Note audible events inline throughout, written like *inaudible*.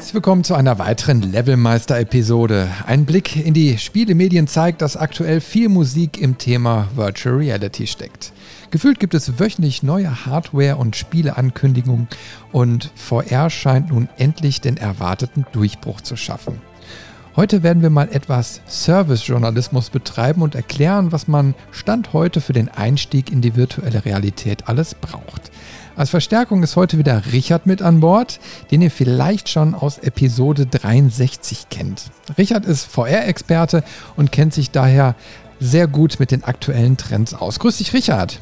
Herzlich willkommen zu einer weiteren Levelmeister-Episode. Ein Blick in die Spielemedien zeigt, dass aktuell viel Musik im Thema Virtual Reality steckt. Gefühlt gibt es wöchentlich neue Hardware- und Spieleankündigungen und VR scheint nun endlich den erwarteten Durchbruch zu schaffen. Heute werden wir mal etwas Service-Journalismus betreiben und erklären, was man Stand heute für den Einstieg in die virtuelle Realität alles braucht. Als Verstärkung ist heute wieder Richard mit an Bord, den ihr vielleicht schon aus Episode 63 kennt. Richard ist VR-Experte und kennt sich daher sehr gut mit den aktuellen Trends aus. Grüß dich, Richard.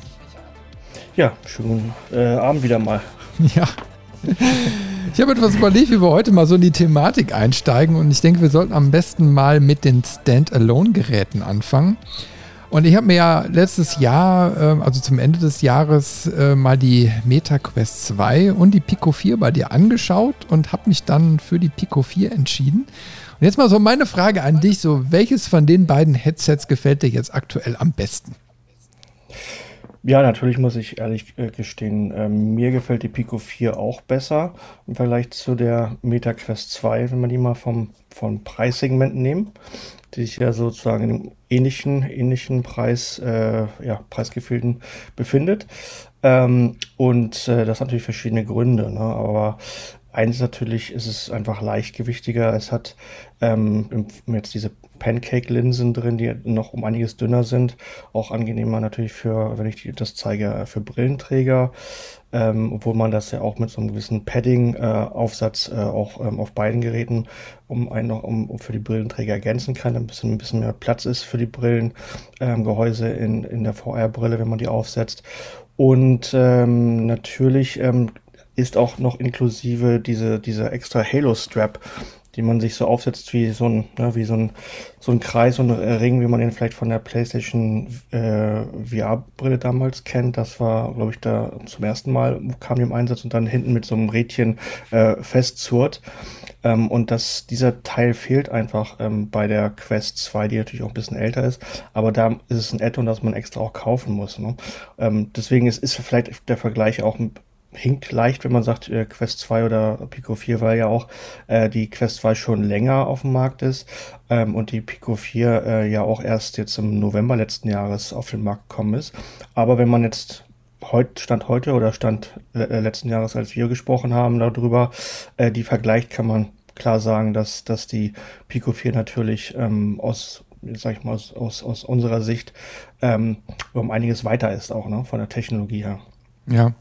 Ja, schönen äh, Abend wieder mal. *laughs* Ja. Ich habe etwas überlegt, wie wir heute mal so in die Thematik einsteigen und ich denke, wir sollten am besten mal mit den Standalone-Geräten anfangen. Und ich habe mir ja letztes Jahr, ähm, also zum Ende des Jahres, äh, mal die MetaQuest 2 und die Pico 4 bei dir angeschaut und habe mich dann für die Pico 4 entschieden. Und jetzt mal so meine Frage an dich: so, welches von den beiden Headsets gefällt dir jetzt aktuell am besten? Ja, natürlich muss ich ehrlich äh, gestehen, äh, mir gefällt die Pico 4 auch besser im Vergleich zu der MetaQuest 2, wenn man die mal vom, vom Preissegment nehmen die sich ja sozusagen in einem ähnlichen, ähnlichen Preis, äh, ja, Preisgefühlten befindet. Ähm, und äh, das hat natürlich verschiedene Gründe, ne? aber eins natürlich ist es einfach leichtgewichtiger. Es hat ähm, jetzt diese Pancake-Linsen drin, die noch um einiges dünner sind. Auch angenehmer natürlich für, wenn ich das zeige, für Brillenträger ähm, obwohl man das ja auch mit so einem gewissen Padding-Aufsatz äh, äh, auch ähm, auf beiden Geräten um, ein, noch, um, um für die Brillenträger ergänzen kann, ein bisschen, ein bisschen mehr Platz ist für die Brillengehäuse ähm, in, in der VR-Brille, wenn man die aufsetzt. Und ähm, natürlich ähm, ist auch noch inklusive diese, diese extra Halo-Strap, die man sich so aufsetzt wie so ein, ne, wie so ein, so ein Kreis, so ein Ring, wie man den vielleicht von der PlayStation äh, VR-Brille damals kennt. Das war, glaube ich, da zum ersten Mal kam die im Einsatz und dann hinten mit so einem Rädchen äh, festzurrt. Ähm, und das, dieser Teil fehlt einfach ähm, bei der Quest 2, die natürlich auch ein bisschen älter ist. Aber da ist es ein Add-on, das man extra auch kaufen muss. Ne? Ähm, deswegen ist, ist vielleicht der Vergleich auch ein hinkt leicht, wenn man sagt äh, Quest 2 oder Pico 4, weil ja auch äh, die Quest 2 schon länger auf dem Markt ist ähm, und die Pico 4 äh, ja auch erst jetzt im November letzten Jahres auf den Markt gekommen ist. Aber wenn man jetzt heute, Stand heute oder Stand äh, letzten Jahres, als wir gesprochen haben darüber, äh, die vergleicht, kann man klar sagen, dass, dass die Pico 4 natürlich ähm, aus sag ich mal, aus, aus, aus unserer Sicht ähm, um einiges weiter ist auch, ne, von der Technologie her. Ja,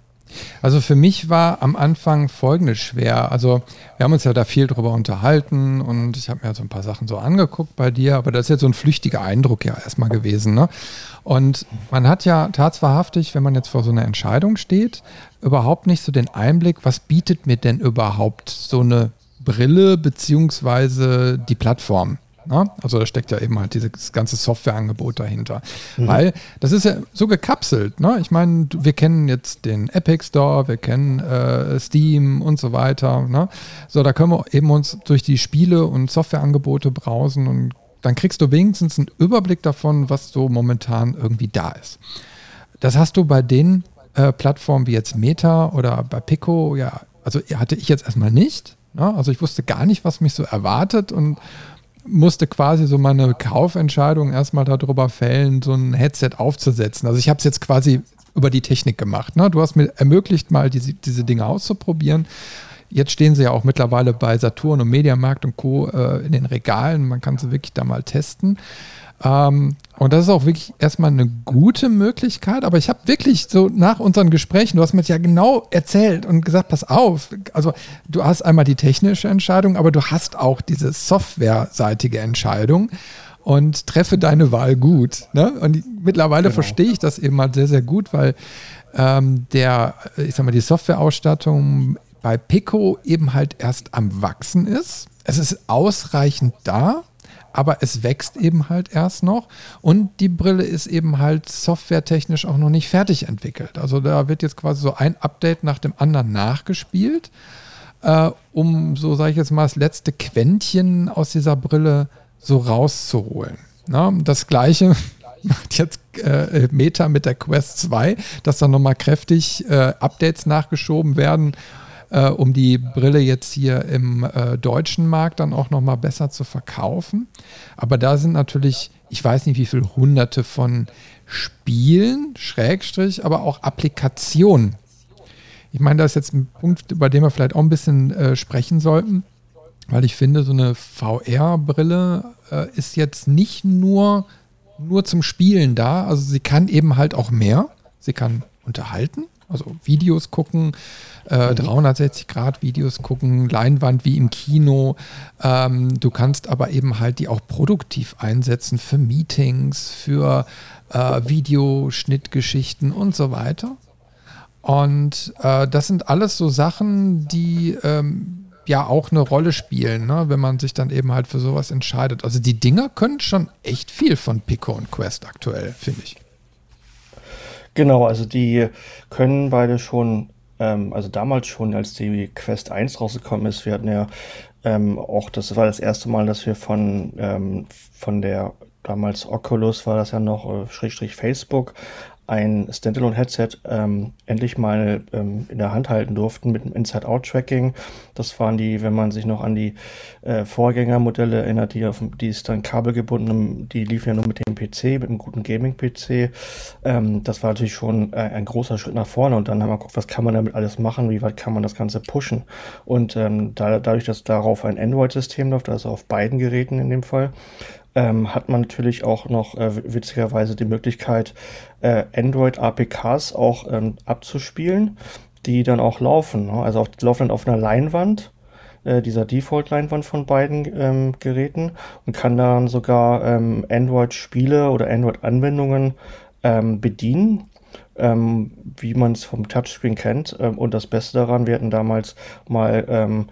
also für mich war am Anfang folgendes schwer. Also wir haben uns ja da viel drüber unterhalten und ich habe mir so ein paar Sachen so angeguckt bei dir, aber das ist jetzt so ein flüchtiger Eindruck ja erstmal gewesen. Ne? Und man hat ja tatsächlich, wenn man jetzt vor so einer Entscheidung steht, überhaupt nicht so den Einblick, was bietet mir denn überhaupt so eine Brille beziehungsweise die Plattform. Ne? Also da steckt ja eben halt dieses ganze Softwareangebot dahinter. Mhm. Weil das ist ja so gekapselt. Ne? Ich meine, wir kennen jetzt den Epic Store, wir kennen äh, Steam und so weiter. Ne? So, da können wir eben uns durch die Spiele und Softwareangebote browsen und dann kriegst du wenigstens einen Überblick davon, was so momentan irgendwie da ist. Das hast du bei den äh, Plattformen wie jetzt Meta oder bei Pico, ja, also hatte ich jetzt erstmal nicht. Ne? Also ich wusste gar nicht, was mich so erwartet und musste quasi so meine Kaufentscheidung erstmal darüber fällen, so ein Headset aufzusetzen. Also ich habe es jetzt quasi über die Technik gemacht. Ne? Du hast mir ermöglicht, mal diese, diese Dinge auszuprobieren. Jetzt stehen sie ja auch mittlerweile bei Saturn und Mediamarkt und Co. Äh, in den Regalen. Man kann sie wirklich da mal testen. Ähm, und das ist auch wirklich erstmal eine gute Möglichkeit. Aber ich habe wirklich so nach unseren Gesprächen, du hast mir ja genau erzählt und gesagt, pass auf. Also du hast einmal die technische Entscheidung, aber du hast auch diese softwareseitige Entscheidung und treffe deine Wahl gut. Ne? Und mittlerweile genau. verstehe ich das eben mal sehr, sehr gut, weil ähm, der, ich sag mal, die Softwareausstattung bei Pico eben halt erst am Wachsen ist. Es ist ausreichend da, aber es wächst eben halt erst noch und die Brille ist eben halt softwaretechnisch auch noch nicht fertig entwickelt. Also da wird jetzt quasi so ein Update nach dem anderen nachgespielt, äh, um so, sage ich jetzt mal, das letzte Quäntchen aus dieser Brille so rauszuholen. Na, das gleiche *laughs* macht jetzt äh, Meta mit der Quest 2, dass dann nochmal kräftig äh, Updates nachgeschoben werden äh, um die Brille jetzt hier im äh, deutschen Markt dann auch nochmal besser zu verkaufen. Aber da sind natürlich, ich weiß nicht, wie viele hunderte von Spielen, Schrägstrich, aber auch Applikationen. Ich meine, das ist jetzt ein Punkt, über den wir vielleicht auch ein bisschen äh, sprechen sollten, weil ich finde, so eine VR-Brille äh, ist jetzt nicht nur, nur zum Spielen da. Also sie kann eben halt auch mehr. Sie kann unterhalten, also Videos gucken, äh, 360 Grad Videos gucken, Leinwand wie im Kino. Ähm, du kannst aber eben halt die auch produktiv einsetzen für Meetings, für äh, Videoschnittgeschichten und so weiter. Und äh, das sind alles so Sachen, die ähm, ja auch eine Rolle spielen, ne? wenn man sich dann eben halt für sowas entscheidet. Also die Dinger können schon echt viel von Pico und Quest aktuell, finde ich. Genau, also die können beide schon ähm, also damals schon, als die Quest 1 rausgekommen ist, wir hatten ja ähm, auch, das war das erste Mal, dass wir von, ähm, von der damals Oculus war das ja noch, äh, Schrägstrich Facebook, ein Standalone-Headset ähm, endlich mal ähm, in der Hand halten durften mit dem Inside-Out-Tracking. Das waren die, wenn man sich noch an die äh, Vorgängermodelle erinnert, die, auf, die ist dann kabelgebunden, die liefen ja nur mit dem PC, mit einem guten Gaming-PC. Ähm, das war natürlich schon äh, ein großer Schritt nach vorne und dann haben wir geguckt, was kann man damit alles machen, wie weit kann man das Ganze pushen. Und ähm, da, dadurch, dass darauf ein Android-System läuft, also auf beiden Geräten in dem Fall, ähm, hat man natürlich auch noch äh, witzigerweise die Möglichkeit, äh, Android-APKs auch ähm, abzuspielen, die dann auch laufen. Ne? Also auf, laufen dann auf einer Leinwand, äh, dieser Default-Leinwand von beiden ähm, Geräten und kann dann sogar ähm, Android-Spiele oder Android-Anwendungen ähm, bedienen ähm, wie man es vom Touchscreen kennt. Ähm, und das Beste daran, wir hatten damals mal ähm,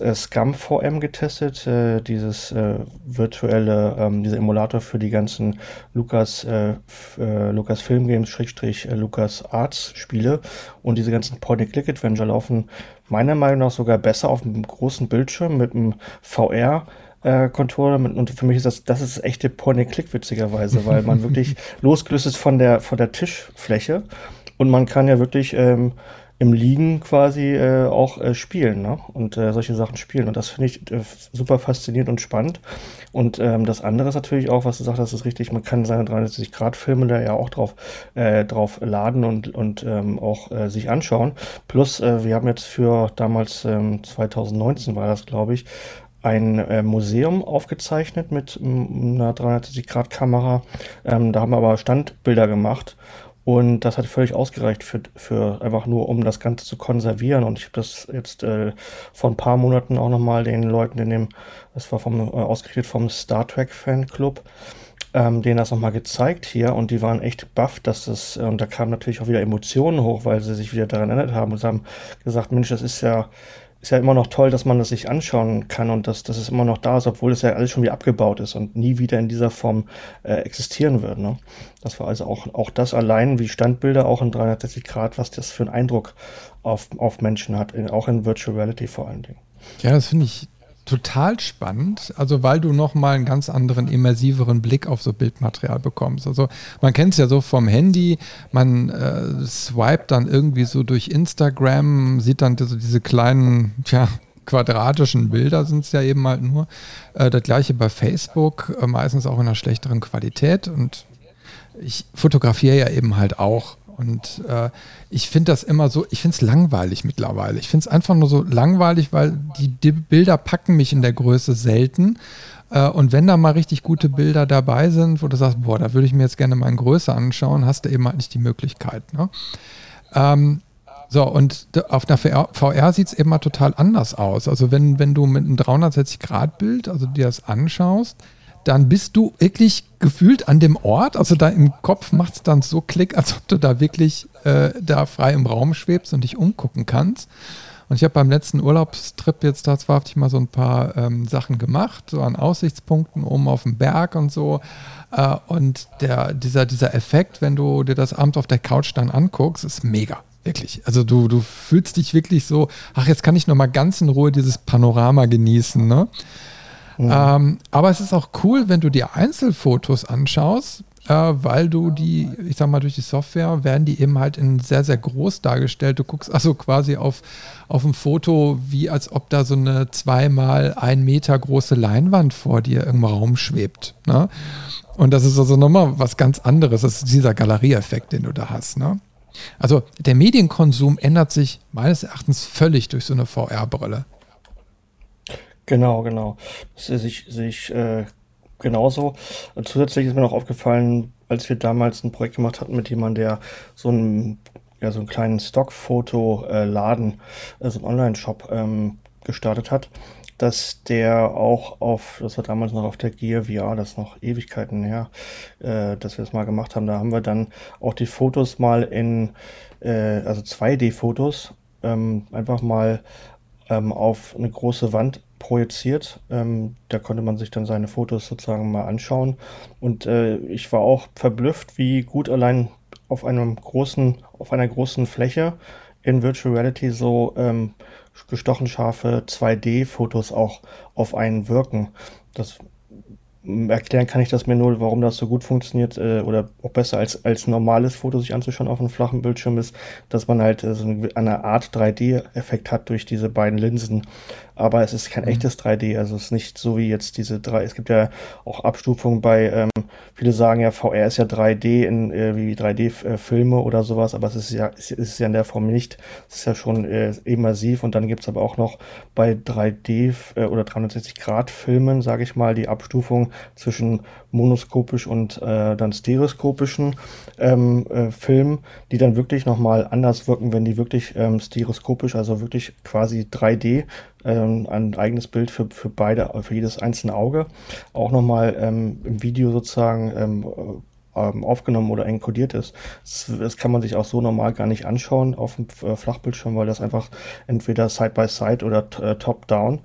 äh, Scum VM getestet, äh, dieses äh, virtuelle, ähm, dieser Emulator für die ganzen Lucas, äh, äh Lucas Film Games, Schrägstrich äh, Lucas Arts Spiele. Und diese ganzen Point-and-Click-Adventure laufen meiner Meinung nach sogar besser auf einem großen Bildschirm mit einem VR äh, Controller und für mich ist das, das ist echte Point-and-Click witzigerweise, weil man *laughs* wirklich losgelöst ist von der, von der Tischfläche und man kann ja wirklich ähm, im Liegen quasi äh, auch äh, spielen ne? und äh, solche Sachen spielen. Und das finde ich äh, super faszinierend und spannend. Und ähm, das andere ist natürlich auch, was du sagst, das ist richtig, man kann seine 360-Grad-Filme da ja auch drauf, äh, drauf laden und, und ähm, auch äh, sich anschauen. Plus, wir haben jetzt für damals ähm, 2019 war das, glaube ich, ein äh, Museum aufgezeichnet mit einer 360-Grad-Kamera. Ähm, da haben wir aber Standbilder gemacht und das hat völlig ausgereicht für, für einfach nur, um das Ganze zu konservieren. Und ich habe das jetzt äh, vor ein paar Monaten auch nochmal den Leuten in dem, das war vom, äh, ausgerichtet vom Star Trek Fanclub, ähm, denen das nochmal gezeigt hier und die waren echt baff, dass das, äh, und da kamen natürlich auch wieder Emotionen hoch, weil sie sich wieder daran erinnert haben und haben gesagt, Mensch, das ist ja ist ja immer noch toll, dass man das sich anschauen kann und dass, dass es immer noch da ist, obwohl es ja alles schon wieder abgebaut ist und nie wieder in dieser Form äh, existieren wird. Ne? Das war also auch, auch das allein wie Standbilder, auch in 360 Grad, was das für einen Eindruck auf, auf Menschen hat, in, auch in Virtual Reality vor allen Dingen. Ja, das finde ich total spannend, also weil du nochmal einen ganz anderen, immersiveren Blick auf so Bildmaterial bekommst. Also man kennt es ja so vom Handy, man äh, swipet dann irgendwie so durch Instagram, sieht dann so diese kleinen, tja, quadratischen Bilder sind es ja eben halt nur. Äh, das gleiche bei Facebook, äh, meistens auch in einer schlechteren Qualität und ich fotografiere ja eben halt auch und äh, ich finde das immer so, ich finde es langweilig mittlerweile. Ich finde es einfach nur so langweilig, weil die, die, Bilder packen mich in der Größe selten. Äh, und wenn da mal richtig gute Bilder dabei sind, wo du sagst, boah, da würde ich mir jetzt gerne mal in Größe anschauen, hast du eben halt nicht die Möglichkeit. Ne? Ähm, so, und auf einer VR, sieht es eben mal total anders aus. Also wenn, wenn du mit einem 360-Grad-Bild, also dir das anschaust, dann bist du wirklich gefühlt an dem Ort, also da im Kopf macht es dann so Klick, als ob du da wirklich äh, da frei im Raum schwebst und dich umgucken kannst. Und ich habe beim letzten Urlaubstrip jetzt tatsächlich mal so ein paar ähm, Sachen gemacht, so an Aussichtspunkten oben auf dem Berg und so. Äh, und der, dieser, dieser Effekt, wenn du dir das abends auf der Couch dann anguckst, ist mega. Wirklich. Also du, du fühlst dich wirklich so, ach, jetzt kann ich noch mal ganz in Ruhe dieses Panorama genießen. Ne? Mhm. Ähm, aber es ist auch cool, wenn du dir Einzelfotos anschaust, äh, weil du die, ich sag mal, durch die Software werden die eben halt in sehr, sehr groß dargestellt. Du guckst also quasi auf, auf ein Foto, wie als ob da so eine zweimal ein Meter große Leinwand vor dir im Raum schwebt. Ne? Und das ist also nochmal was ganz anderes. Das ist dieser Galerieeffekt, den du da hast. Ne? Also der Medienkonsum ändert sich meines Erachtens völlig durch so eine VR-Brille. Genau, genau. Das sehe ich, sehe ich äh, genauso. Zusätzlich ist mir noch aufgefallen, als wir damals ein Projekt gemacht hatten mit jemandem, der so einen, ja, so einen kleinen Stockfoto-Laden, äh, so einen Online-Shop ähm, gestartet hat, dass der auch auf, das war damals noch auf der Gear VR, das ist noch Ewigkeiten her, äh, dass wir das mal gemacht haben. Da haben wir dann auch die Fotos mal in, äh, also 2D-Fotos, ähm, einfach mal ähm, auf eine große Wand projiziert. Ähm, da konnte man sich dann seine Fotos sozusagen mal anschauen. Und äh, ich war auch verblüfft, wie gut allein auf einem großen, auf einer großen Fläche in Virtual Reality so ähm, gestochen scharfe 2D-Fotos auch auf einen wirken. Das erklären kann ich das mir nur, warum das so gut funktioniert äh, oder auch besser als, als normales Foto sich anzuschauen auf einem flachen Bildschirm ist, dass man halt äh, so eine Art 3D-Effekt hat durch diese beiden Linsen aber es ist kein mhm. echtes 3D. Also es ist nicht so wie jetzt diese drei. Es gibt ja auch Abstufungen bei, ähm, viele sagen ja, VR ist ja 3D in äh, wie 3D-Filme äh, oder sowas, aber es ist ja, es ist ja in der Form nicht. Es ist ja schon äh, immersiv und dann gibt es aber auch noch bei 3D äh, oder 360-Grad-Filmen, sage ich mal, die Abstufung zwischen monoskopisch und äh, dann stereoskopischen ähm, äh, Filmen, die dann wirklich nochmal anders wirken, wenn die wirklich ähm, stereoskopisch, also wirklich quasi 3D ähm, ein eigenes Bild für, für beide, für jedes einzelne Auge, auch nochmal ähm, im Video sozusagen ähm, ähm, aufgenommen oder enkodiert ist. Das, das, kann man sich auch so normal gar nicht anschauen auf dem äh, Flachbildschirm, weil das einfach entweder Side-by-Side -Side oder äh, Top-Down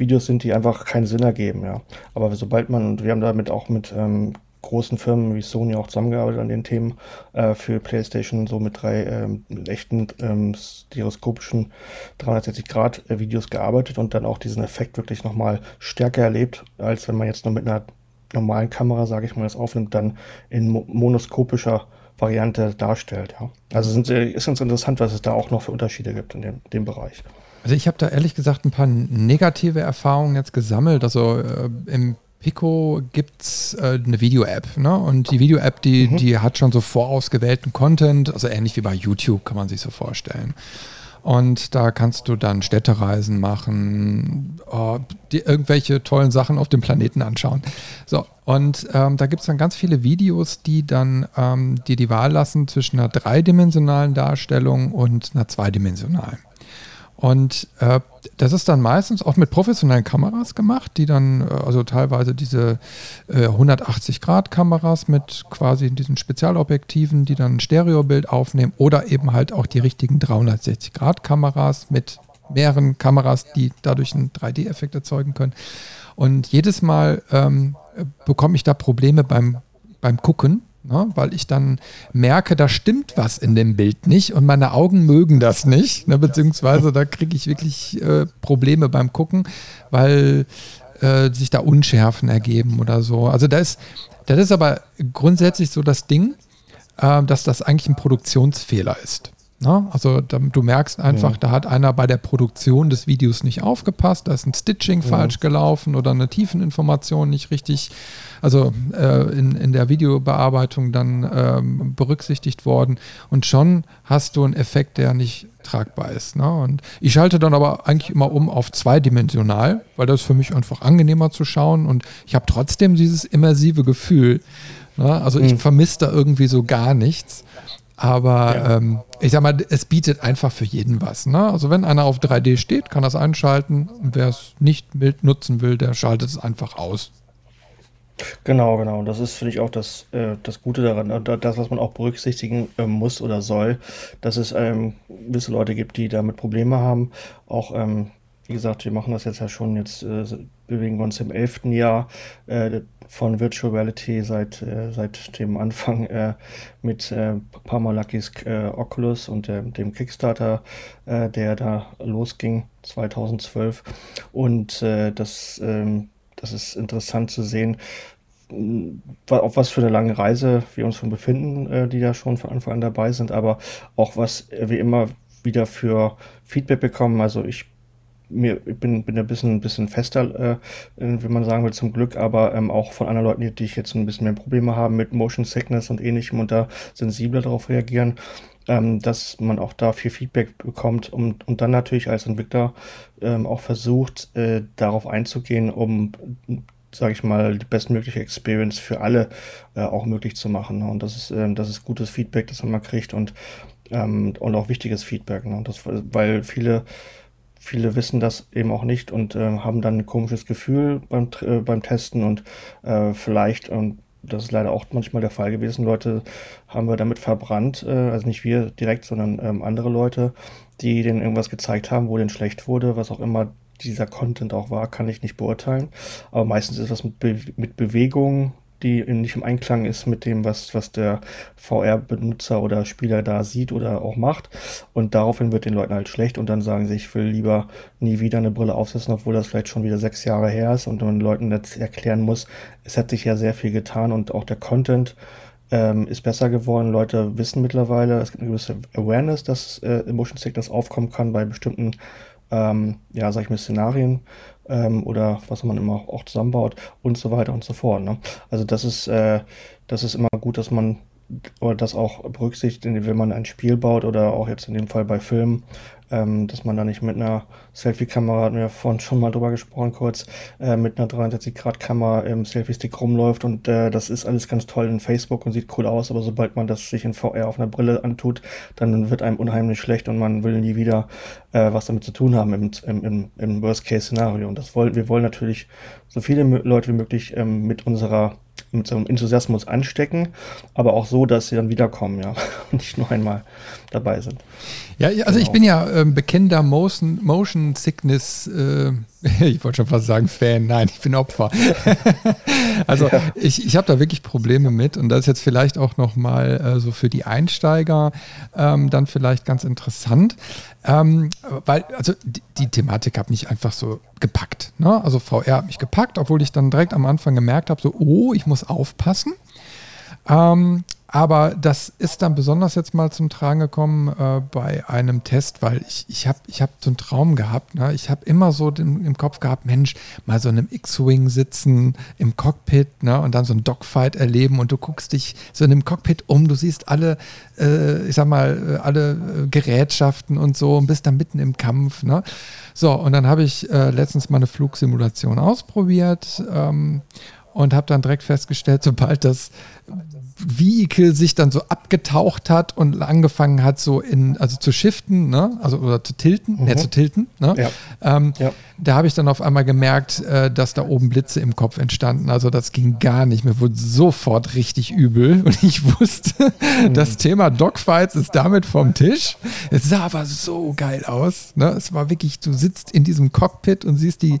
Videos sind, die einfach keinen Sinn ergeben, ja. Aber sobald man, und wir haben damit auch mit ähm, großen Firmen wie Sony auch zusammengearbeitet an den Themen äh, für PlayStation, so mit drei ähm, echten ähm, stereoskopischen 360-Grad-Videos gearbeitet und dann auch diesen Effekt wirklich nochmal stärker erlebt, als wenn man jetzt nur mit einer normalen Kamera, sage ich mal, das aufnimmt, dann in mo monoskopischer Variante darstellt. Ja. Also sind, ist ganz interessant, was es da auch noch für Unterschiede gibt in dem, dem Bereich. Also ich habe da ehrlich gesagt ein paar negative Erfahrungen jetzt gesammelt. Also äh, im Pico gibt es äh, eine Video-App, ne? Und die Video-App, die, mhm. die hat schon so vorausgewählten Content, also ähnlich wie bei YouTube, kann man sich so vorstellen. Und da kannst du dann Städtereisen machen, oh, dir irgendwelche tollen Sachen auf dem Planeten anschauen. So, und ähm, da gibt es dann ganz viele Videos, die dann ähm, dir die Wahl lassen zwischen einer dreidimensionalen Darstellung und einer zweidimensionalen. Und äh, das ist dann meistens auch mit professionellen Kameras gemacht, die dann, äh, also teilweise diese äh, 180-Grad-Kameras mit quasi diesen Spezialobjektiven, die dann ein Stereobild aufnehmen oder eben halt auch die richtigen 360-Grad-Kameras mit mehreren Kameras, die dadurch einen 3D-Effekt erzeugen können. Und jedes Mal ähm, bekomme ich da Probleme beim, beim Gucken, Ne, weil ich dann merke, da stimmt was in dem Bild nicht und meine Augen mögen das nicht, ne, beziehungsweise da kriege ich wirklich äh, Probleme beim Gucken, weil äh, sich da Unschärfen ergeben oder so. Also das ist, das ist aber grundsätzlich so das Ding, äh, dass das eigentlich ein Produktionsfehler ist. Ne? Also da, du merkst einfach, ja. da hat einer bei der Produktion des Videos nicht aufgepasst, da ist ein Stitching ja. falsch gelaufen oder eine Tiefeninformation nicht richtig also äh, in, in der Videobearbeitung dann ähm, berücksichtigt worden. Und schon hast du einen Effekt, der nicht tragbar ist. Ne? Und ich schalte dann aber eigentlich immer um auf zweidimensional, weil das für mich einfach angenehmer zu schauen und ich habe trotzdem dieses immersive Gefühl. Ne? Also ich mhm. vermisse da irgendwie so gar nichts. Aber ja. ähm, ich sag mal, es bietet einfach für jeden was. Ne? Also wenn einer auf 3D steht, kann das einschalten. Und wer es nicht nutzen will, der schaltet es einfach aus. Genau, genau. Das ist, finde ich, auch das, äh, das Gute daran, äh, das, was man auch berücksichtigen äh, muss oder soll, dass es ähm, gewisse Leute gibt, die damit Probleme haben. Auch, ähm, wie gesagt, wir machen das jetzt ja schon, jetzt äh, bewegen wir uns im elften Jahr äh, von Virtual Reality seit, äh, seit dem Anfang mit äh, Parmalakis Oculus und dem Kickstarter, der da losging 2012. Und das, ähm, das ist interessant zu sehen, auf was für eine lange Reise wir uns schon befinden, äh, die da schon von Anfang an dabei sind, aber auch was wir immer wieder für Feedback bekommen. Also ich mir, ich bin, bin ein bisschen, ein bisschen fester, äh, wie man sagen will, zum Glück, aber ähm, auch von anderen Leuten, die, ich jetzt ein bisschen mehr Probleme haben mit Motion Sickness und ähnlichem und da sensibler darauf reagieren, ähm, dass man auch da viel Feedback bekommt und, und dann natürlich als Entwickler ähm, auch versucht, äh, darauf einzugehen, um sage ich mal, die bestmögliche Experience für alle äh, auch möglich zu machen. Ne? Und das ist, äh, das ist gutes Feedback, das man mal kriegt und, ähm, und auch wichtiges Feedback. Ne? Das, weil viele, viele wissen das eben auch nicht und äh, haben dann ein komisches Gefühl beim, äh, beim Testen und äh, vielleicht, und das ist leider auch manchmal der Fall gewesen, Leute haben wir damit verbrannt, äh, also nicht wir direkt, sondern ähm, andere Leute, die denen irgendwas gezeigt haben, wo denen schlecht wurde, was auch immer dieser Content auch war, kann ich nicht beurteilen. Aber meistens ist was mit, Be mit Bewegung, die nicht im Einklang ist mit dem, was, was der VR-Benutzer oder Spieler da sieht oder auch macht. Und daraufhin wird den Leuten halt schlecht und dann sagen sie, ich will lieber nie wieder eine Brille aufsetzen, obwohl das vielleicht schon wieder sechs Jahre her ist und man Leuten jetzt erklären muss, es hat sich ja sehr viel getan und auch der Content ähm, ist besser geworden. Leute wissen mittlerweile, es gibt eine gewisse Awareness, dass äh, Motion Sickness aufkommen kann bei bestimmten ähm, ja, sag ich mal, Szenarien ähm, oder was man immer auch zusammenbaut und so weiter und so fort. Ne? Also das ist, äh, das ist immer gut, dass man oder das auch berücksichtigt, wenn man ein Spiel baut oder auch jetzt in dem Fall bei Filmen, ähm, dass man da nicht mit einer Selfie-Kamera, hatten wir vorhin schon mal drüber gesprochen kurz, äh, mit einer 360-Grad-Kamera im Selfie-Stick rumläuft und äh, das ist alles ganz toll in Facebook und sieht cool aus, aber sobald man das sich in VR auf einer Brille antut, dann wird einem unheimlich schlecht und man will nie wieder äh, was damit zu tun haben im, im, im Worst-Case-Szenario. Und das wollen, wir wollen natürlich so viele Leute wie möglich ähm, mit unserer mit so einem Enthusiasmus anstecken, aber auch so, dass sie dann wiederkommen, ja, *laughs* und nicht nur einmal dabei sind. Ja, also genau. ich bin ja äh, bekennender Motion, Motion Sickness, äh, *laughs* ich wollte schon fast sagen Fan, nein, ich bin Opfer. *laughs* also ja. ich, ich habe da wirklich Probleme mit und das ist jetzt vielleicht auch nochmal äh, so für die Einsteiger ähm, dann vielleicht ganz interessant, ähm, weil also die, die Thematik hat mich einfach so gepackt. Ne? Also VR hat mich gepackt, obwohl ich dann direkt am Anfang gemerkt habe, so, oh, ich muss aufpassen. Ähm, aber das ist dann besonders jetzt mal zum Tragen gekommen äh, bei einem Test, weil ich, ich habe ich hab so einen Traum gehabt. Ne? Ich habe immer so den, im Kopf gehabt, Mensch, mal so in einem X-Wing sitzen im Cockpit ne? und dann so ein Dogfight erleben und du guckst dich so in einem Cockpit um, du siehst alle, äh, ich sag mal, äh, alle äh, Gerätschaften und so und bist dann mitten im Kampf. Ne? So, und dann habe ich äh, letztens mal eine Flugsimulation ausprobiert. Ähm, und habe dann direkt festgestellt, sobald das Vehicle sich dann so abgetaucht hat und angefangen hat, so in, also zu shiften, ne? Also oder zu tilten, mhm. ne, zu tilten, ne? Ja. Ähm, ja. Da habe ich dann auf einmal gemerkt, äh, dass da oben Blitze im Kopf entstanden. Also das ging gar nicht. Mir wurde sofort richtig übel *laughs* und ich wusste, mhm. das Thema Dogfights ist damit vom Tisch. Es sah aber so geil aus. Ne? Es war wirklich, du sitzt in diesem Cockpit und siehst die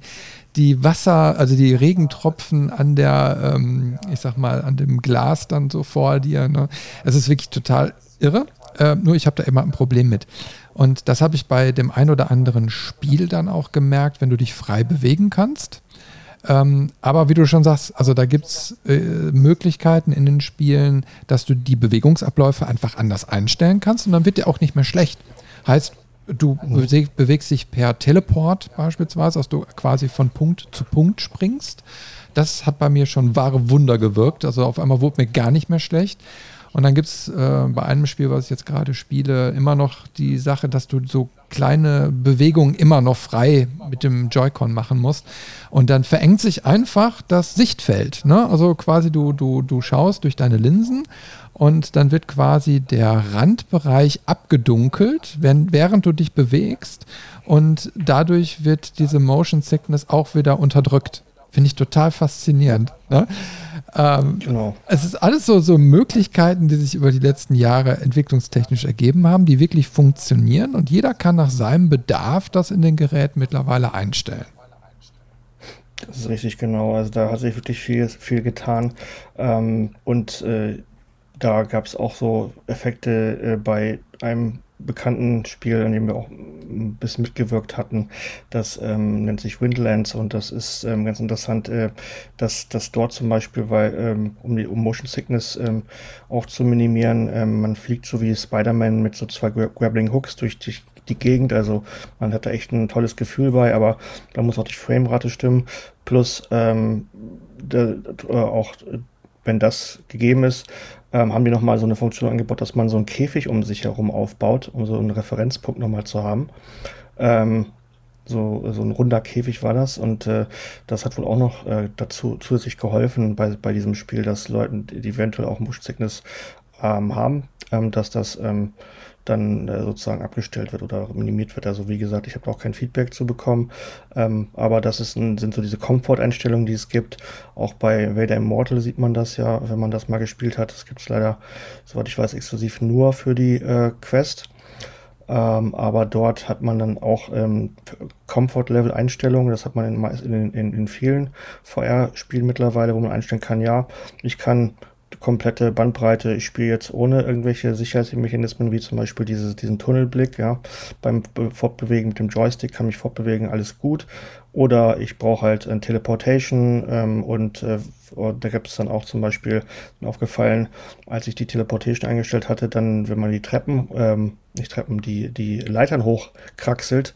die Wasser, also die Regentropfen an der, ähm, ich sag mal, an dem Glas dann so vor dir. Ne? Es ist wirklich total irre. Äh, nur ich habe da immer ein Problem mit. Und das habe ich bei dem ein oder anderen Spiel dann auch gemerkt, wenn du dich frei bewegen kannst. Ähm, aber wie du schon sagst, also da gibt es äh, Möglichkeiten in den Spielen, dass du die Bewegungsabläufe einfach anders einstellen kannst und dann wird dir auch nicht mehr schlecht. Heißt, Du bewegst dich per Teleport beispielsweise, dass du quasi von Punkt zu Punkt springst. Das hat bei mir schon wahre Wunder gewirkt. Also auf einmal wurde mir gar nicht mehr schlecht. Und dann gibt es äh, bei einem Spiel, was ich jetzt gerade spiele, immer noch die Sache, dass du so kleine Bewegungen immer noch frei mit dem Joy-Con machen musst. Und dann verengt sich einfach das Sichtfeld. Ne? Also quasi du, du, du schaust durch deine Linsen und dann wird quasi der Randbereich abgedunkelt, wenn, während du dich bewegst und dadurch wird diese Motion Sickness auch wieder unterdrückt. Finde ich total faszinierend. Ne? Ähm, genau. Es ist alles so, so Möglichkeiten, die sich über die letzten Jahre entwicklungstechnisch ergeben haben, die wirklich funktionieren und jeder kann nach seinem Bedarf das in den Geräten mittlerweile einstellen. Das ist richtig genau. Also da hat sich wirklich viel, viel getan. Ähm, und äh, da gab es auch so Effekte äh, bei einem bekannten Spiel, an dem wir auch ein bisschen mitgewirkt hatten. Das ähm, nennt sich Windlands und das ist ähm, ganz interessant, äh, dass, dass dort zum Beispiel, weil ähm, um die um Motion Sickness ähm, auch zu minimieren, ähm, man fliegt so wie Spider-Man mit so zwei Grappling Hooks durch die, die Gegend. Also man hat da echt ein tolles Gefühl bei, aber da muss auch die Framerate stimmen. Plus ähm, de, äh, auch wenn das gegeben ist, ähm, haben die nochmal so eine Funktion angebaut, dass man so einen Käfig um sich herum aufbaut, um so einen Referenzpunkt nochmal zu haben. Ähm, so, so ein runder Käfig war das und äh, das hat wohl auch noch äh, dazu zusätzlich geholfen bei, bei diesem Spiel, dass Leuten, die eventuell auch Motion Sickness ähm, haben, ähm, dass das ähm, dann äh, sozusagen abgestellt wird oder minimiert wird. Also wie gesagt, ich habe auch kein Feedback zu bekommen, ähm, aber das ist ein, sind so diese Komforteinstellungen, die es gibt. Auch bei Vader Immortal sieht man das ja, wenn man das mal gespielt hat. Das gibt es leider, soweit ich weiß, exklusiv nur für die äh, Quest. Ähm, aber dort hat man dann auch ähm, Comfort-Level-Einstellungen. Das hat man in, in, in, in vielen VR-Spielen mittlerweile, wo man einstellen kann, ja, ich kann komplette Bandbreite. Ich spiele jetzt ohne irgendwelche Sicherheitsmechanismen, wie zum Beispiel dieses, diesen Tunnelblick. Ja. Beim Fortbewegen mit dem Joystick kann mich fortbewegen, alles gut. Oder ich brauche halt ein Teleportation ähm, und, äh, und da gibt es dann auch zum Beispiel aufgefallen, als ich die Teleportation eingestellt hatte, dann, wenn man die Treppen, ähm, nicht Treppen, die, die Leitern hochkraxelt,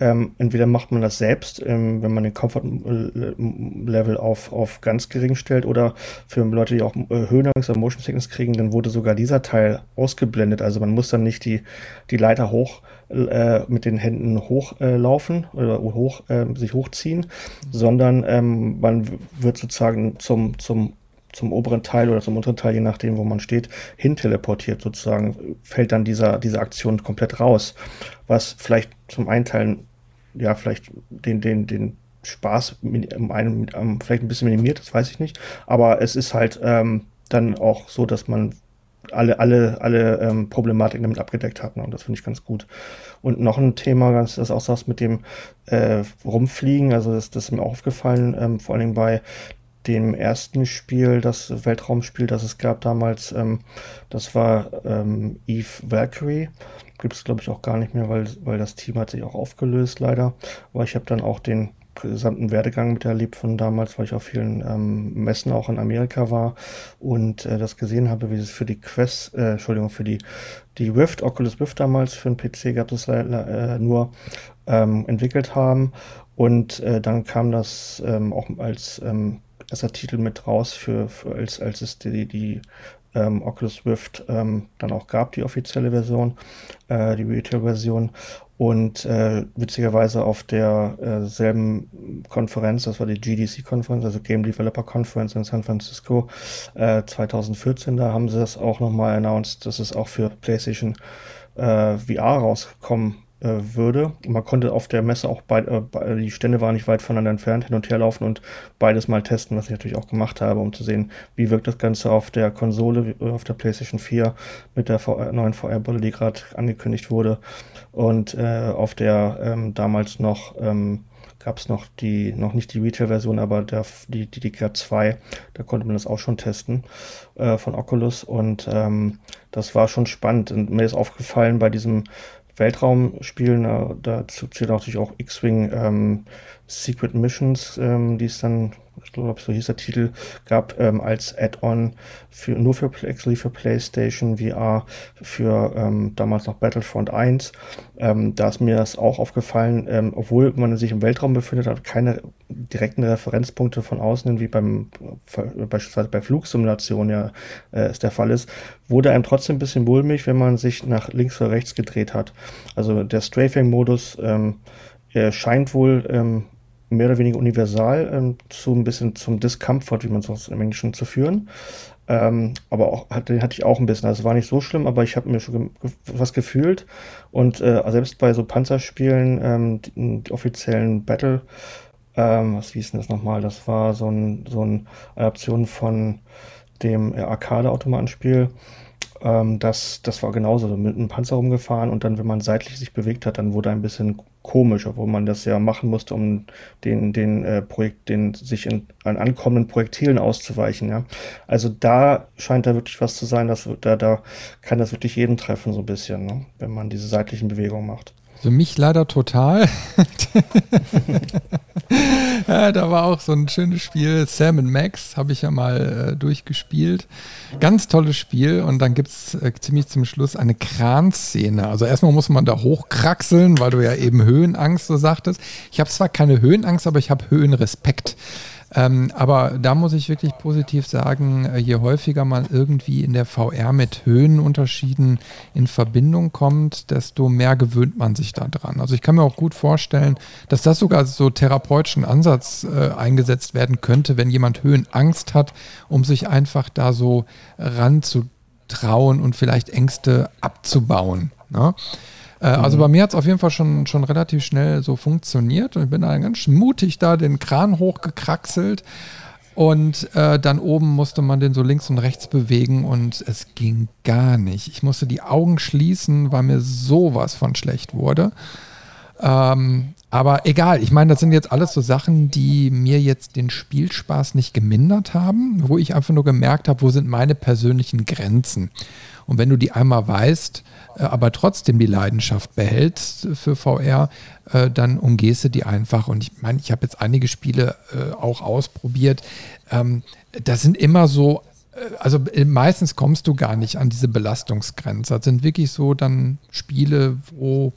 ähm, entweder macht man das selbst, ähm, wenn man den Comfort-Level auf, auf ganz gering stellt, oder für Leute, die auch äh, Höhenangst oder Motion Sickness kriegen, dann wurde sogar dieser Teil ausgeblendet. Also man muss dann nicht die, die Leiter hoch äh, mit den Händen hochlaufen äh, oder hoch, äh, sich hochziehen, sondern ähm, man wird sozusagen zum, zum zum oberen Teil oder zum unteren Teil, je nachdem, wo man steht, hin teleportiert sozusagen, fällt dann dieser, diese Aktion komplett raus. Was vielleicht zum einen Teil, ja, vielleicht den, den, den Spaß um einen, um, vielleicht ein bisschen minimiert, das weiß ich nicht. Aber es ist halt ähm, dann auch so, dass man alle, alle, alle ähm, Problematiken damit abgedeckt hat. Ne? Und das finde ich ganz gut. Und noch ein Thema, das ist auch das mit dem äh, Rumfliegen, also das, das ist mir aufgefallen, ähm, vor allem bei dem ersten Spiel, das Weltraumspiel, das es gab damals, ähm, das war ähm, Eve Valkyrie. Gibt es, glaube ich, auch gar nicht mehr, weil, weil das Team hat sich auch aufgelöst, leider. Aber ich habe dann auch den gesamten Werdegang miterlebt von damals, weil ich auf vielen ähm, Messen auch in Amerika war und äh, das gesehen habe, wie es für die Quest, äh, Entschuldigung, für die, die Rift, Oculus Rift damals, für den PC gab es äh, nur ähm, entwickelt haben und äh, dann kam das ähm, auch als ähm, erster Titel mit raus, für, für als, als es die, die ähm, Oculus Rift ähm, dann auch gab, die offizielle Version, äh, die Retail-Version. Und äh, witzigerweise auf derselben äh, Konferenz, das war die GDC-Konferenz, also Game Developer Conference in San Francisco äh, 2014, da haben sie das auch nochmal announced, dass es auch für PlayStation äh, VR rauskommen äh, würde. Man konnte auf der Messe auch bei, äh, die Stände waren nicht weit voneinander entfernt, hin und her laufen und beides mal testen, was ich natürlich auch gemacht habe, um zu sehen, wie wirkt das Ganze auf der Konsole, äh, auf der PlayStation 4 mit der VR, neuen VR-Brille, die gerade angekündigt wurde. Und äh, auf der ähm, damals noch ähm, gab es noch die, noch nicht die Retail-Version, aber der, die, die DK 2, da konnte man das auch schon testen äh, von Oculus und ähm, das war schon spannend. Und mir ist aufgefallen bei diesem Weltraumspielen, dazu zählt natürlich auch X-Wing ähm, Secret Missions, ähm, die es dann, ich glaube, so hieß der Titel, gab ähm, als Add-on für nur für actually für PlayStation VR für ähm, damals noch Battlefront 1. Ähm, da ist mir das auch aufgefallen, ähm, obwohl man sich im Weltraum befindet, hat keine direkten Referenzpunkte von außen, wie beim beispielsweise bei Flugsimulationen ja äh, es der Fall ist, wurde einem trotzdem ein bisschen mulmig, wenn man sich nach links oder rechts gedreht hat. Also der Strafing-Modus ähm, scheint wohl ähm, mehr oder weniger universal ähm, zu ein bisschen zum Discomfort, wie man es im Englischen zu führen. Ähm, aber auch, hat, den hatte ich auch ein bisschen. Also es war nicht so schlimm, aber ich habe mir schon ge was gefühlt. Und äh, selbst bei so Panzerspielen, ähm, die, die offiziellen Battle ähm, was hieß denn das nochmal? Das war so, ein, so eine Adaption von dem Arcade-Automatenspiel. Ähm, das, das war genauso, mit einem Panzer rumgefahren und dann, wenn man seitlich sich bewegt hat, dann wurde ein bisschen komisch, obwohl man das ja machen musste, um den, den äh, Projekt, den sich in, an ankommenden Projektilen auszuweichen. Ja. Also da scheint da wirklich was zu sein, dass da, da kann das wirklich jeden treffen, so ein bisschen, ne? wenn man diese seitlichen Bewegungen macht. Für mich leider total. *laughs* ja, da war auch so ein schönes Spiel, Sam Max, habe ich ja mal äh, durchgespielt. Ganz tolles Spiel und dann gibt es äh, ziemlich zum Schluss eine Kranszene. Also erstmal muss man da hochkraxeln, weil du ja eben Höhenangst so sagtest. Ich habe zwar keine Höhenangst, aber ich habe Höhenrespekt. Ähm, aber da muss ich wirklich positiv sagen, äh, je häufiger man irgendwie in der VR mit Höhenunterschieden in Verbindung kommt, desto mehr gewöhnt man sich daran. Also ich kann mir auch gut vorstellen, dass das sogar so therapeutischen Ansatz äh, eingesetzt werden könnte, wenn jemand Höhenangst hat, um sich einfach da so ranzutrauen und vielleicht Ängste abzubauen. Ne? Äh, also mhm. bei mir hat es auf jeden Fall schon, schon relativ schnell so funktioniert und ich bin dann ganz mutig da den Kran hochgekraxelt und äh, dann oben musste man den so links und rechts bewegen und es ging gar nicht. Ich musste die Augen schließen, weil mir sowas von schlecht wurde. Ähm, aber egal, ich meine, das sind jetzt alles so Sachen, die mir jetzt den Spielspaß nicht gemindert haben, wo ich einfach nur gemerkt habe, wo sind meine persönlichen Grenzen. Und wenn du die einmal weißt, äh, aber trotzdem die Leidenschaft behältst für VR, äh, dann umgehst du die einfach. Und ich meine, ich habe jetzt einige Spiele äh, auch ausprobiert. Ähm, das sind immer so also meistens kommst du gar nicht an diese Belastungsgrenze. Das sind wirklich so dann Spiele, wo,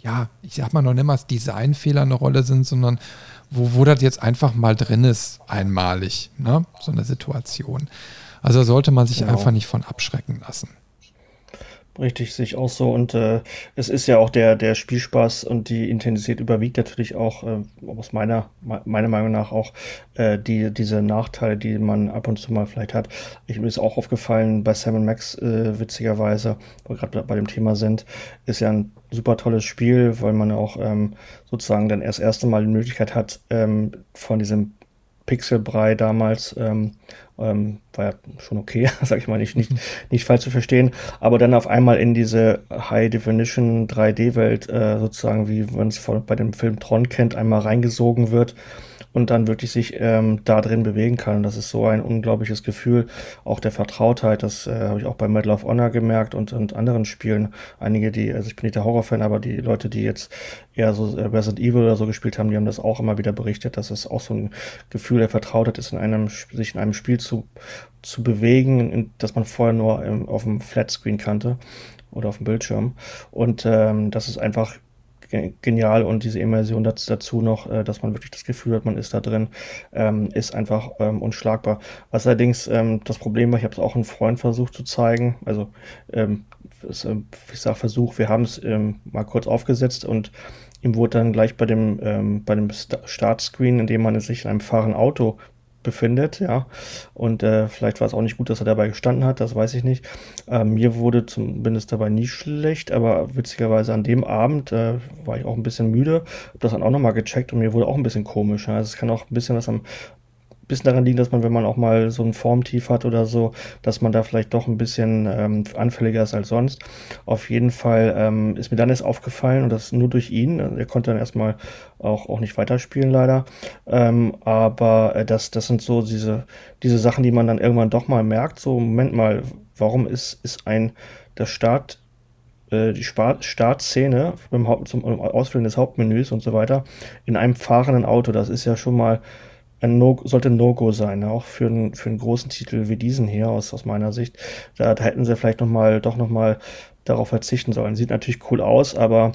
ja, ich sag mal noch nicht mal Designfehler eine Rolle sind, sondern wo, wo das jetzt einfach mal drin ist, einmalig, ne? so eine Situation. Also sollte man sich genau. einfach nicht von abschrecken lassen. Richtig, sehe ich auch so. Und äh, es ist ja auch der, der Spielspaß und die Intensität überwiegt natürlich auch, äh, aus meiner, meiner Meinung nach auch, äh, die, diese Nachteile, die man ab und zu mal vielleicht hat. Ich mir ist auch aufgefallen bei Sam Max, äh, witzigerweise, wo wir gerade bei dem Thema sind, ist ja ein super tolles Spiel, weil man auch ähm, sozusagen dann erst erste Mal die Möglichkeit hat, ähm, von diesem Pixelbrei damals ähm, ähm, war ja schon okay, *laughs* sag ich mal, nicht, nicht, nicht falsch zu verstehen, aber dann auf einmal in diese High Definition 3D-Welt äh, sozusagen, wie man es bei dem Film Tron kennt, einmal reingesogen wird und dann wirklich sich ähm, da drin bewegen kann. Und das ist so ein unglaubliches Gefühl, auch der Vertrautheit. Das äh, habe ich auch bei Medal of Honor gemerkt und, und anderen Spielen. Einige, die, also ich bin nicht der Horrorfan, aber die Leute, die jetzt eher so äh, Resident Evil oder so gespielt haben, die haben das auch immer wieder berichtet, dass es auch so ein Gefühl der Vertrautheit ist, in einem, sich in einem Spiel zu, zu bewegen, dass man vorher nur im, auf dem Flatscreen kannte oder auf dem Bildschirm. Und ähm, das ist einfach genial und diese Immersion dazu noch, äh, dass man wirklich das Gefühl hat, man ist da drin, ähm, ist einfach ähm, unschlagbar. Was allerdings ähm, das Problem war, ich habe es auch einem Freund versucht zu zeigen, also ich sage Versuch, wir haben es mal kurz aufgesetzt und ihm wurde dann gleich bei dem, ähm, bei dem Startscreen, in dem man sich in einem fahrenden Auto befindet, ja. Und äh, vielleicht war es auch nicht gut, dass er dabei gestanden hat, das weiß ich nicht. Ähm, mir wurde zumindest dabei nie schlecht, aber witzigerweise an dem Abend äh, war ich auch ein bisschen müde, habe das dann auch nochmal gecheckt und mir wurde auch ein bisschen komisch. Ja. Also es kann auch ein bisschen was am bisschen daran liegen, dass man, wenn man auch mal so ein Formtief hat oder so, dass man da vielleicht doch ein bisschen ähm, anfälliger ist als sonst. Auf jeden Fall ähm, ist mir dann erst aufgefallen und das nur durch ihn. Er konnte dann erstmal auch, auch nicht weiterspielen leider. Ähm, aber äh, das, das sind so diese, diese Sachen, die man dann irgendwann doch mal merkt. So, Moment mal, warum ist, ist ein, der Start äh, die Startszene zum Ausfüllen des Hauptmenüs und so weiter in einem fahrenden Auto. Das ist ja schon mal ein no, sollte ein No-Go sein, ne? auch für, ein, für einen großen Titel wie diesen hier aus, aus meiner Sicht. Da, da hätten sie vielleicht noch mal, doch noch mal darauf verzichten sollen. Sieht natürlich cool aus, aber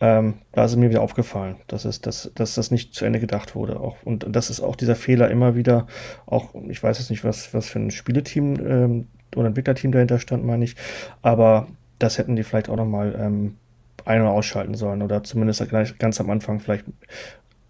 ähm, da ist mir wieder aufgefallen, dass, es, dass, dass das nicht zu Ende gedacht wurde. Auch, und das ist auch dieser Fehler immer wieder, auch ich weiß jetzt nicht, was, was für ein Spieleteam ähm, oder Entwicklerteam dahinter stand, meine ich, aber das hätten die vielleicht auch noch mal ähm, ein- oder ausschalten sollen oder zumindest ganz am Anfang vielleicht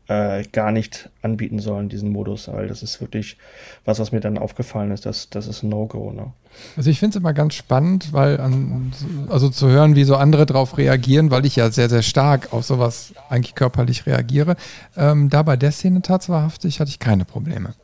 äh, gar nicht anbieten sollen, diesen Modus, weil das ist wirklich was, was mir dann aufgefallen ist, dass das ist ein No-Go. Ne? Also ich finde es immer ganz spannend, weil an, also zu hören, wie so andere darauf reagieren, weil ich ja sehr, sehr stark auf sowas eigentlich körperlich reagiere. Ähm, da bei der Szene tatsächlich hatte ich keine Probleme.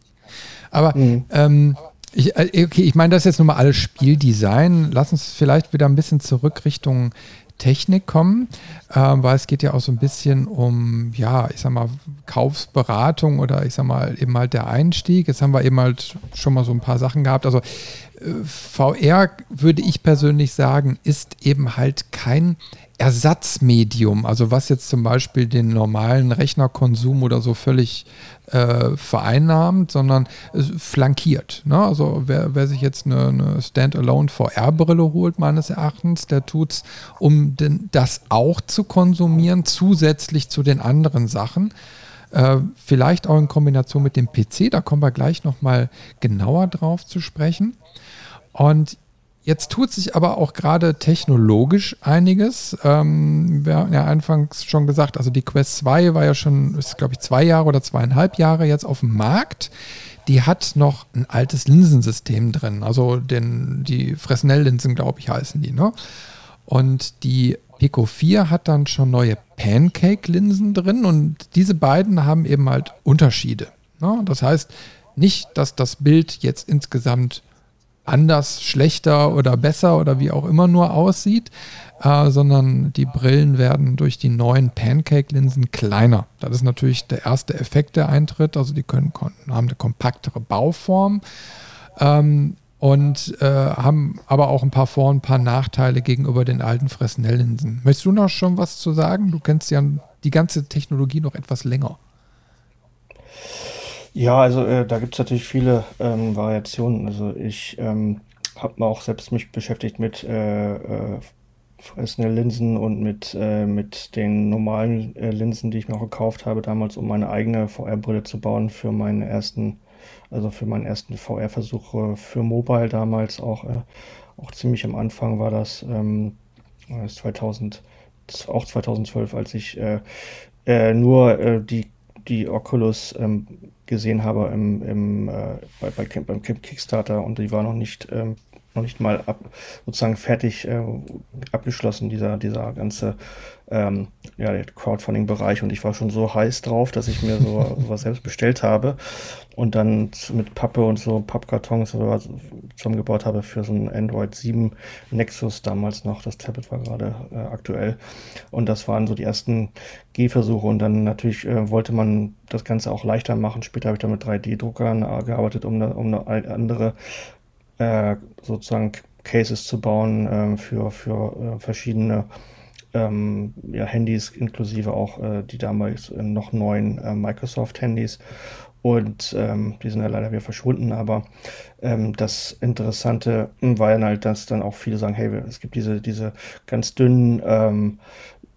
Aber mhm. ähm, ich, äh, okay, ich meine, das ist jetzt nun mal alles Spieldesign. Lass uns vielleicht wieder ein bisschen zurück Richtung Technik kommen, äh, weil es geht ja auch so ein bisschen um, ja, ich sag mal, Kaufsberatung oder ich sag mal eben halt der Einstieg. Jetzt haben wir eben halt schon mal so ein paar Sachen gehabt. Also äh, VR würde ich persönlich sagen, ist eben halt kein Ersatzmedium, also was jetzt zum Beispiel den normalen Rechnerkonsum oder so völlig äh, vereinnahmt, sondern flankiert. Ne? Also wer, wer, sich jetzt eine, eine Standalone VR-Brille holt, meines Erachtens, der tut es, um den, das auch zu konsumieren, zusätzlich zu den anderen Sachen. Äh, vielleicht auch in Kombination mit dem PC, da kommen wir gleich nochmal genauer drauf zu sprechen. Und Jetzt tut sich aber auch gerade technologisch einiges. Ähm, wir haben ja anfangs schon gesagt, also die Quest 2 war ja schon, ist glaube ich zwei Jahre oder zweieinhalb Jahre jetzt auf dem Markt. Die hat noch ein altes Linsensystem drin, also den, die Fresnel-Linsen, glaube ich, heißen die. Ne? Und die Pico 4 hat dann schon neue Pancake-Linsen drin und diese beiden haben eben halt Unterschiede. Ne? Das heißt nicht, dass das Bild jetzt insgesamt anders, schlechter oder besser oder wie auch immer nur aussieht, äh, sondern die Brillen werden durch die neuen Pancake-Linsen kleiner. Das ist natürlich der erste Effekt, der eintritt. Also die können, haben eine kompaktere Bauform. Ähm, und äh, haben aber auch ein paar Vor- und ein paar Nachteile gegenüber den alten Fresnel-Linsen. Möchtest du noch schon was zu sagen? Du kennst ja die ganze Technologie noch etwas länger. Ja, also äh, da gibt es natürlich viele ähm, Variationen. Also ich ähm, habe auch selbst mich beschäftigt mit äh, äh, Fresnel-Linsen und mit, äh, mit den normalen äh, Linsen, die ich mir auch gekauft habe damals, um meine eigene VR-Brille zu bauen für meinen ersten, also für meinen ersten VR-Versuch für Mobile damals auch, äh, auch ziemlich am Anfang war das, ähm, das 2000, auch 2012, als ich äh, äh, nur äh, die die Oculus ähm, gesehen habe im, im, äh, bei, bei, beim Kickstarter und die war noch nicht, ähm, noch nicht mal ab, sozusagen fertig äh, abgeschlossen, dieser, dieser ganze ähm, ja, Crowdfunding-Bereich und ich war schon so heiß drauf, dass ich mir so *laughs* was selbst bestellt habe und dann mit Pappe und so Pappkartons oder zusammengebaut habe für so ein Android 7 Nexus damals noch. Das Tablet war gerade äh, aktuell und das waren so die ersten Gehversuche und dann natürlich äh, wollte man das Ganze auch leichter machen. Später habe ich dann mit 3D-Druckern äh, gearbeitet, um, um eine andere äh, sozusagen Cases zu bauen äh, für, für äh, verschiedene ähm, ja, Handys, inklusive auch äh, die damals noch neuen Microsoft-Handys. Und ähm, die sind ja leider wieder verschwunden, aber ähm, das Interessante war dann halt, dass dann auch viele sagen, hey, es gibt diese, diese ganz dünnen ähm,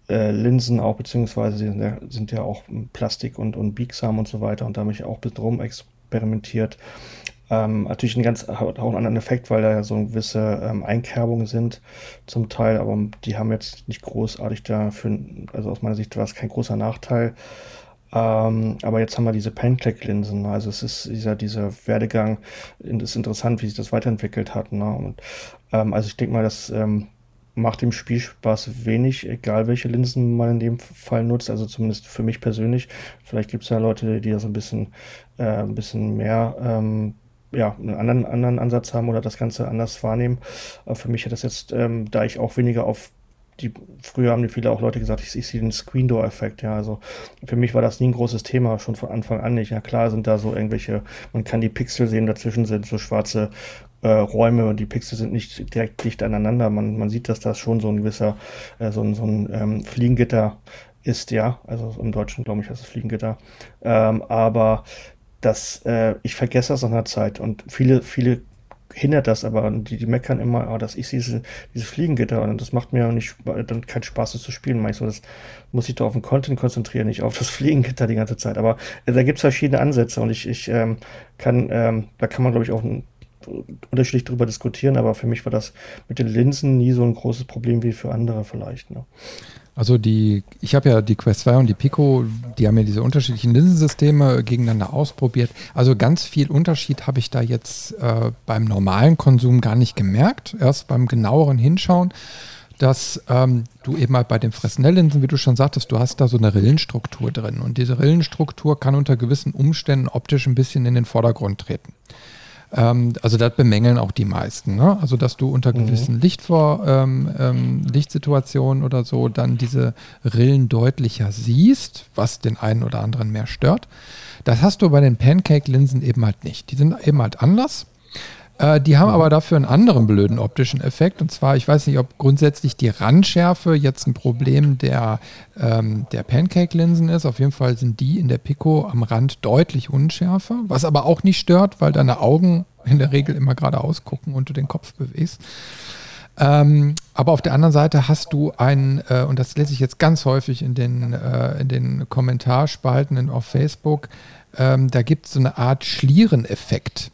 äh, Linsen auch, beziehungsweise die sind ja, sind ja auch Plastik und, und biegsam und so weiter und da habe ich auch ein bisschen rum experimentiert. Ähm, natürlich ein ganz auch einen anderen Effekt, weil da ja so gewisse ähm, Einkerbungen sind zum Teil, aber die haben jetzt nicht großartig dafür, also aus meiner Sicht war es kein großer Nachteil. Ähm, aber jetzt haben wir diese Pancake-Linsen. Also es ist dieser, dieser Werdegang, ist interessant, wie sich das weiterentwickelt hat. Ne? Und, ähm, also ich denke mal, das ähm, macht dem Spielspaß wenig, egal welche Linsen man in dem Fall nutzt. Also zumindest für mich persönlich. Vielleicht gibt es ja Leute, die das ein bisschen, äh, ein bisschen mehr ähm, ja, einen anderen, anderen Ansatz haben oder das Ganze anders wahrnehmen. Aber für mich hat das jetzt, ähm, da ich auch weniger auf die, früher haben die viele auch Leute gesagt, ich, ich sehe den Screen Door Effekt, ja, also für mich war das nie ein großes Thema, schon von Anfang an nicht. Ja, klar sind da so irgendwelche, man kann die Pixel sehen, dazwischen sind so schwarze äh, Räume und die Pixel sind nicht direkt dicht aneinander. Man, man sieht, dass das schon so ein gewisser, äh, so ein, so ein ähm, Fliegengitter ist, ja, also im Deutschen glaube ich heißt es Fliegengitter, ähm, aber dass äh, ich vergesse das nach einer Zeit und viele, viele hindert das aber die, die meckern immer, oh, dass ich diese, dieses Fliegengitter und das macht mir nicht dann keinen Spaß, das zu spielen. So, das muss ich doch auf den Content konzentrieren, nicht auf das *laughs* Fliegengitter die ganze Zeit. Aber äh, da gibt es verschiedene Ansätze und ich, ich ähm, kann, ähm, da kann man glaube ich auch unterschiedlich darüber diskutieren, aber für mich war das mit den Linsen nie so ein großes Problem wie für andere vielleicht. Ne? Also die, ich habe ja die Quest 2 und die Pico, die haben ja diese unterschiedlichen Linsensysteme gegeneinander ausprobiert. Also ganz viel Unterschied habe ich da jetzt äh, beim normalen Konsum gar nicht gemerkt. Erst beim genaueren Hinschauen, dass ähm, du eben halt bei den Fresnel-Linsen, wie du schon sagtest, du hast da so eine Rillenstruktur drin. Und diese Rillenstruktur kann unter gewissen Umständen optisch ein bisschen in den Vordergrund treten. Ähm, also das bemängeln auch die meisten. Ne? Also dass du unter mhm. gewissen mhm. Lichtvor, ähm, ähm, Lichtsituationen oder so dann diese Rillen deutlicher siehst, was den einen oder anderen mehr stört. Das hast du bei den Pancake-Linsen eben halt nicht. Die sind eben halt anders. Äh, die haben aber dafür einen anderen blöden optischen Effekt. Und zwar, ich weiß nicht, ob grundsätzlich die Randschärfe jetzt ein Problem der, ähm, der Pancake-Linsen ist. Auf jeden Fall sind die in der Pico am Rand deutlich unschärfer, was aber auch nicht stört, weil deine Augen in der Regel immer geradeaus gucken und du den Kopf bewegst. Ähm, aber auf der anderen Seite hast du ein, äh, und das lese ich jetzt ganz häufig in den, äh, in den Kommentarspalten auf Facebook, ähm, da gibt es so eine Art Schliereneffekt.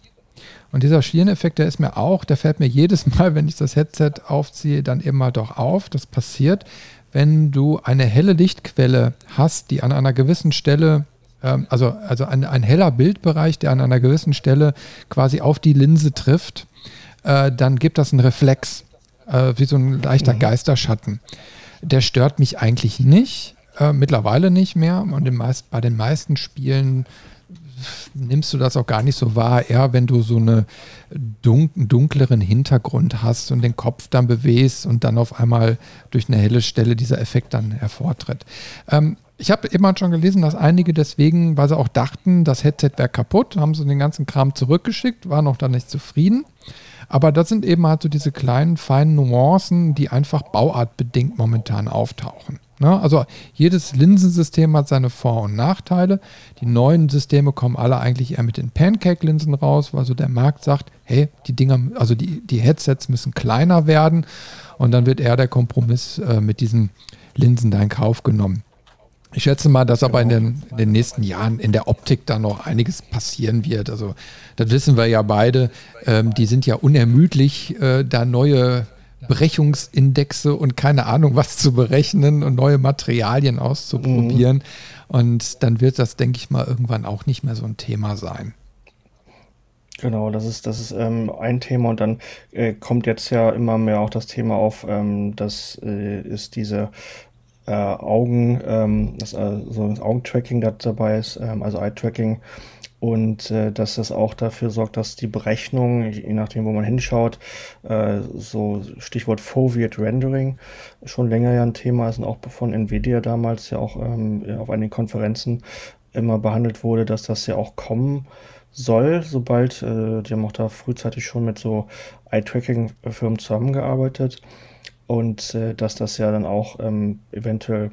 Und dieser Schliereneffekt, der ist mir auch, der fällt mir jedes Mal, *laughs* wenn ich das Headset aufziehe, dann immer doch auf. Das passiert, wenn du eine helle Lichtquelle hast, die an einer gewissen Stelle, ähm, also, also ein, ein heller Bildbereich, der an einer gewissen Stelle quasi auf die Linse trifft, äh, dann gibt das einen Reflex, äh, wie so ein leichter mhm. Geisterschatten. Der stört mich eigentlich nicht, äh, mittlerweile nicht mehr. Und meist, bei den meisten Spielen nimmst du das auch gar nicht so wahr, eher wenn du so eine dunk dunkleren Hintergrund hast und den Kopf dann bewegst und dann auf einmal durch eine helle Stelle dieser Effekt dann hervortritt. Ähm, ich habe immer schon gelesen, dass einige deswegen, weil sie auch dachten, das Headset wäre kaputt, haben sie den ganzen Kram zurückgeschickt, waren auch dann nicht zufrieden. Aber das sind eben halt so diese kleinen, feinen Nuancen, die einfach bauartbedingt momentan auftauchen. Ne? Also jedes Linsensystem hat seine Vor- und Nachteile. Die neuen Systeme kommen alle eigentlich eher mit den Pancake-Linsen raus, weil so der Markt sagt, hey, die Dinger, also die, die Headsets müssen kleiner werden und dann wird eher der Kompromiss äh, mit diesen Linsen da in Kauf genommen. Ich schätze mal, dass aber in den, in den, nächsten Jahren in der Optik da noch einiges passieren wird. Also das wissen wir ja beide. Ähm, die sind ja unermüdlich, äh, da neue Brechungsindexe und keine Ahnung was zu berechnen und neue Materialien auszuprobieren. Mhm. Und dann wird das, denke ich mal, irgendwann auch nicht mehr so ein Thema sein. Genau, das ist, das ist ähm, ein Thema und dann äh, kommt jetzt ja immer mehr auch das Thema auf, ähm, das äh, ist diese äh, Augen, ähm, das, äh, so das Augentracking, das dabei ist, ähm, also Eye-Tracking und äh, dass das auch dafür sorgt, dass die Berechnung, je nachdem, wo man hinschaut, äh, so Stichwort Foveat Rendering schon länger ja ein Thema ist und auch von Nvidia damals ja auch ähm, auf einigen Konferenzen immer behandelt wurde, dass das ja auch kommen soll, sobald, äh, die haben auch da frühzeitig schon mit so Eye-Tracking-Firmen zusammengearbeitet. Und äh, dass das ja dann auch ähm, eventuell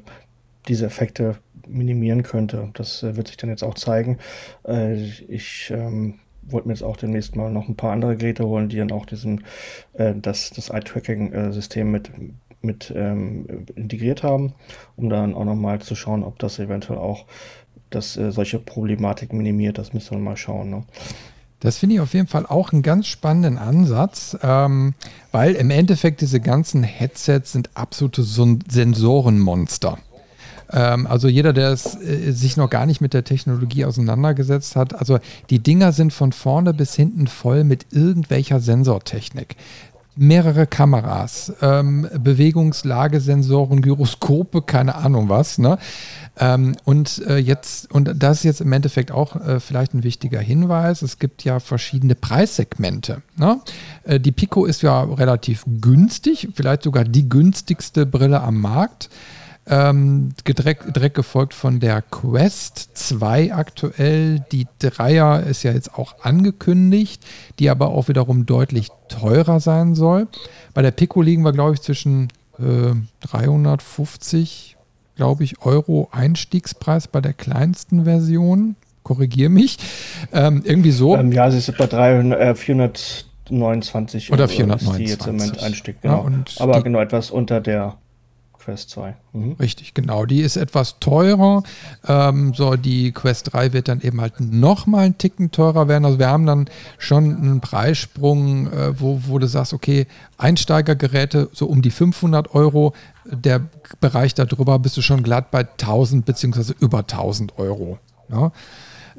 diese Effekte minimieren könnte. Das äh, wird sich dann jetzt auch zeigen. Äh, ich ähm, wollte mir jetzt auch demnächst mal noch ein paar andere Geräte holen, die dann auch diesen, äh, das, das Eye-Tracking-System mit, mit ähm, integriert haben, um dann auch nochmal zu schauen, ob das eventuell auch das, äh, solche Problematik minimiert. Das müssen wir mal schauen. Ne? Das finde ich auf jeden Fall auch einen ganz spannenden Ansatz, ähm, weil im Endeffekt diese ganzen Headsets sind absolute Sensorenmonster. Ähm, also jeder, der es, äh, sich noch gar nicht mit der Technologie auseinandergesetzt hat, also die Dinger sind von vorne bis hinten voll mit irgendwelcher Sensortechnik mehrere Kameras, ähm, Bewegungslagesensoren, Gyroskope, keine Ahnung was. Ne? Ähm, und äh, jetzt, und das ist jetzt im Endeffekt auch äh, vielleicht ein wichtiger Hinweis, es gibt ja verschiedene Preissegmente. Ne? Äh, die Pico ist ja relativ günstig, vielleicht sogar die günstigste Brille am Markt. Ähm, direkt, direkt gefolgt von der Quest 2 aktuell. Die Dreier ist ja jetzt auch angekündigt, die aber auch wiederum deutlich teurer sein soll. Bei der Pico liegen wir, glaube ich, zwischen äh, 350, glaube ich, Euro Einstiegspreis bei der kleinsten Version. Korrigiere mich. Ähm, irgendwie so. Ähm, ja, sie ist bei 300, äh, 429 oder 429. die jetzt im Moment Einstieg, genau. Ja, Aber genau etwas unter der Quest 2. Mhm. Richtig, genau. Die ist etwas teurer. Ähm, so, die Quest 3 wird dann eben halt nochmal einen Ticken teurer werden. Also wir haben dann schon einen Preissprung, äh, wo, wo du sagst, okay, Einsteigergeräte so um die 500 Euro. Der Bereich darüber bist du schon glatt bei 1000 beziehungsweise über 1000 Euro. Ja?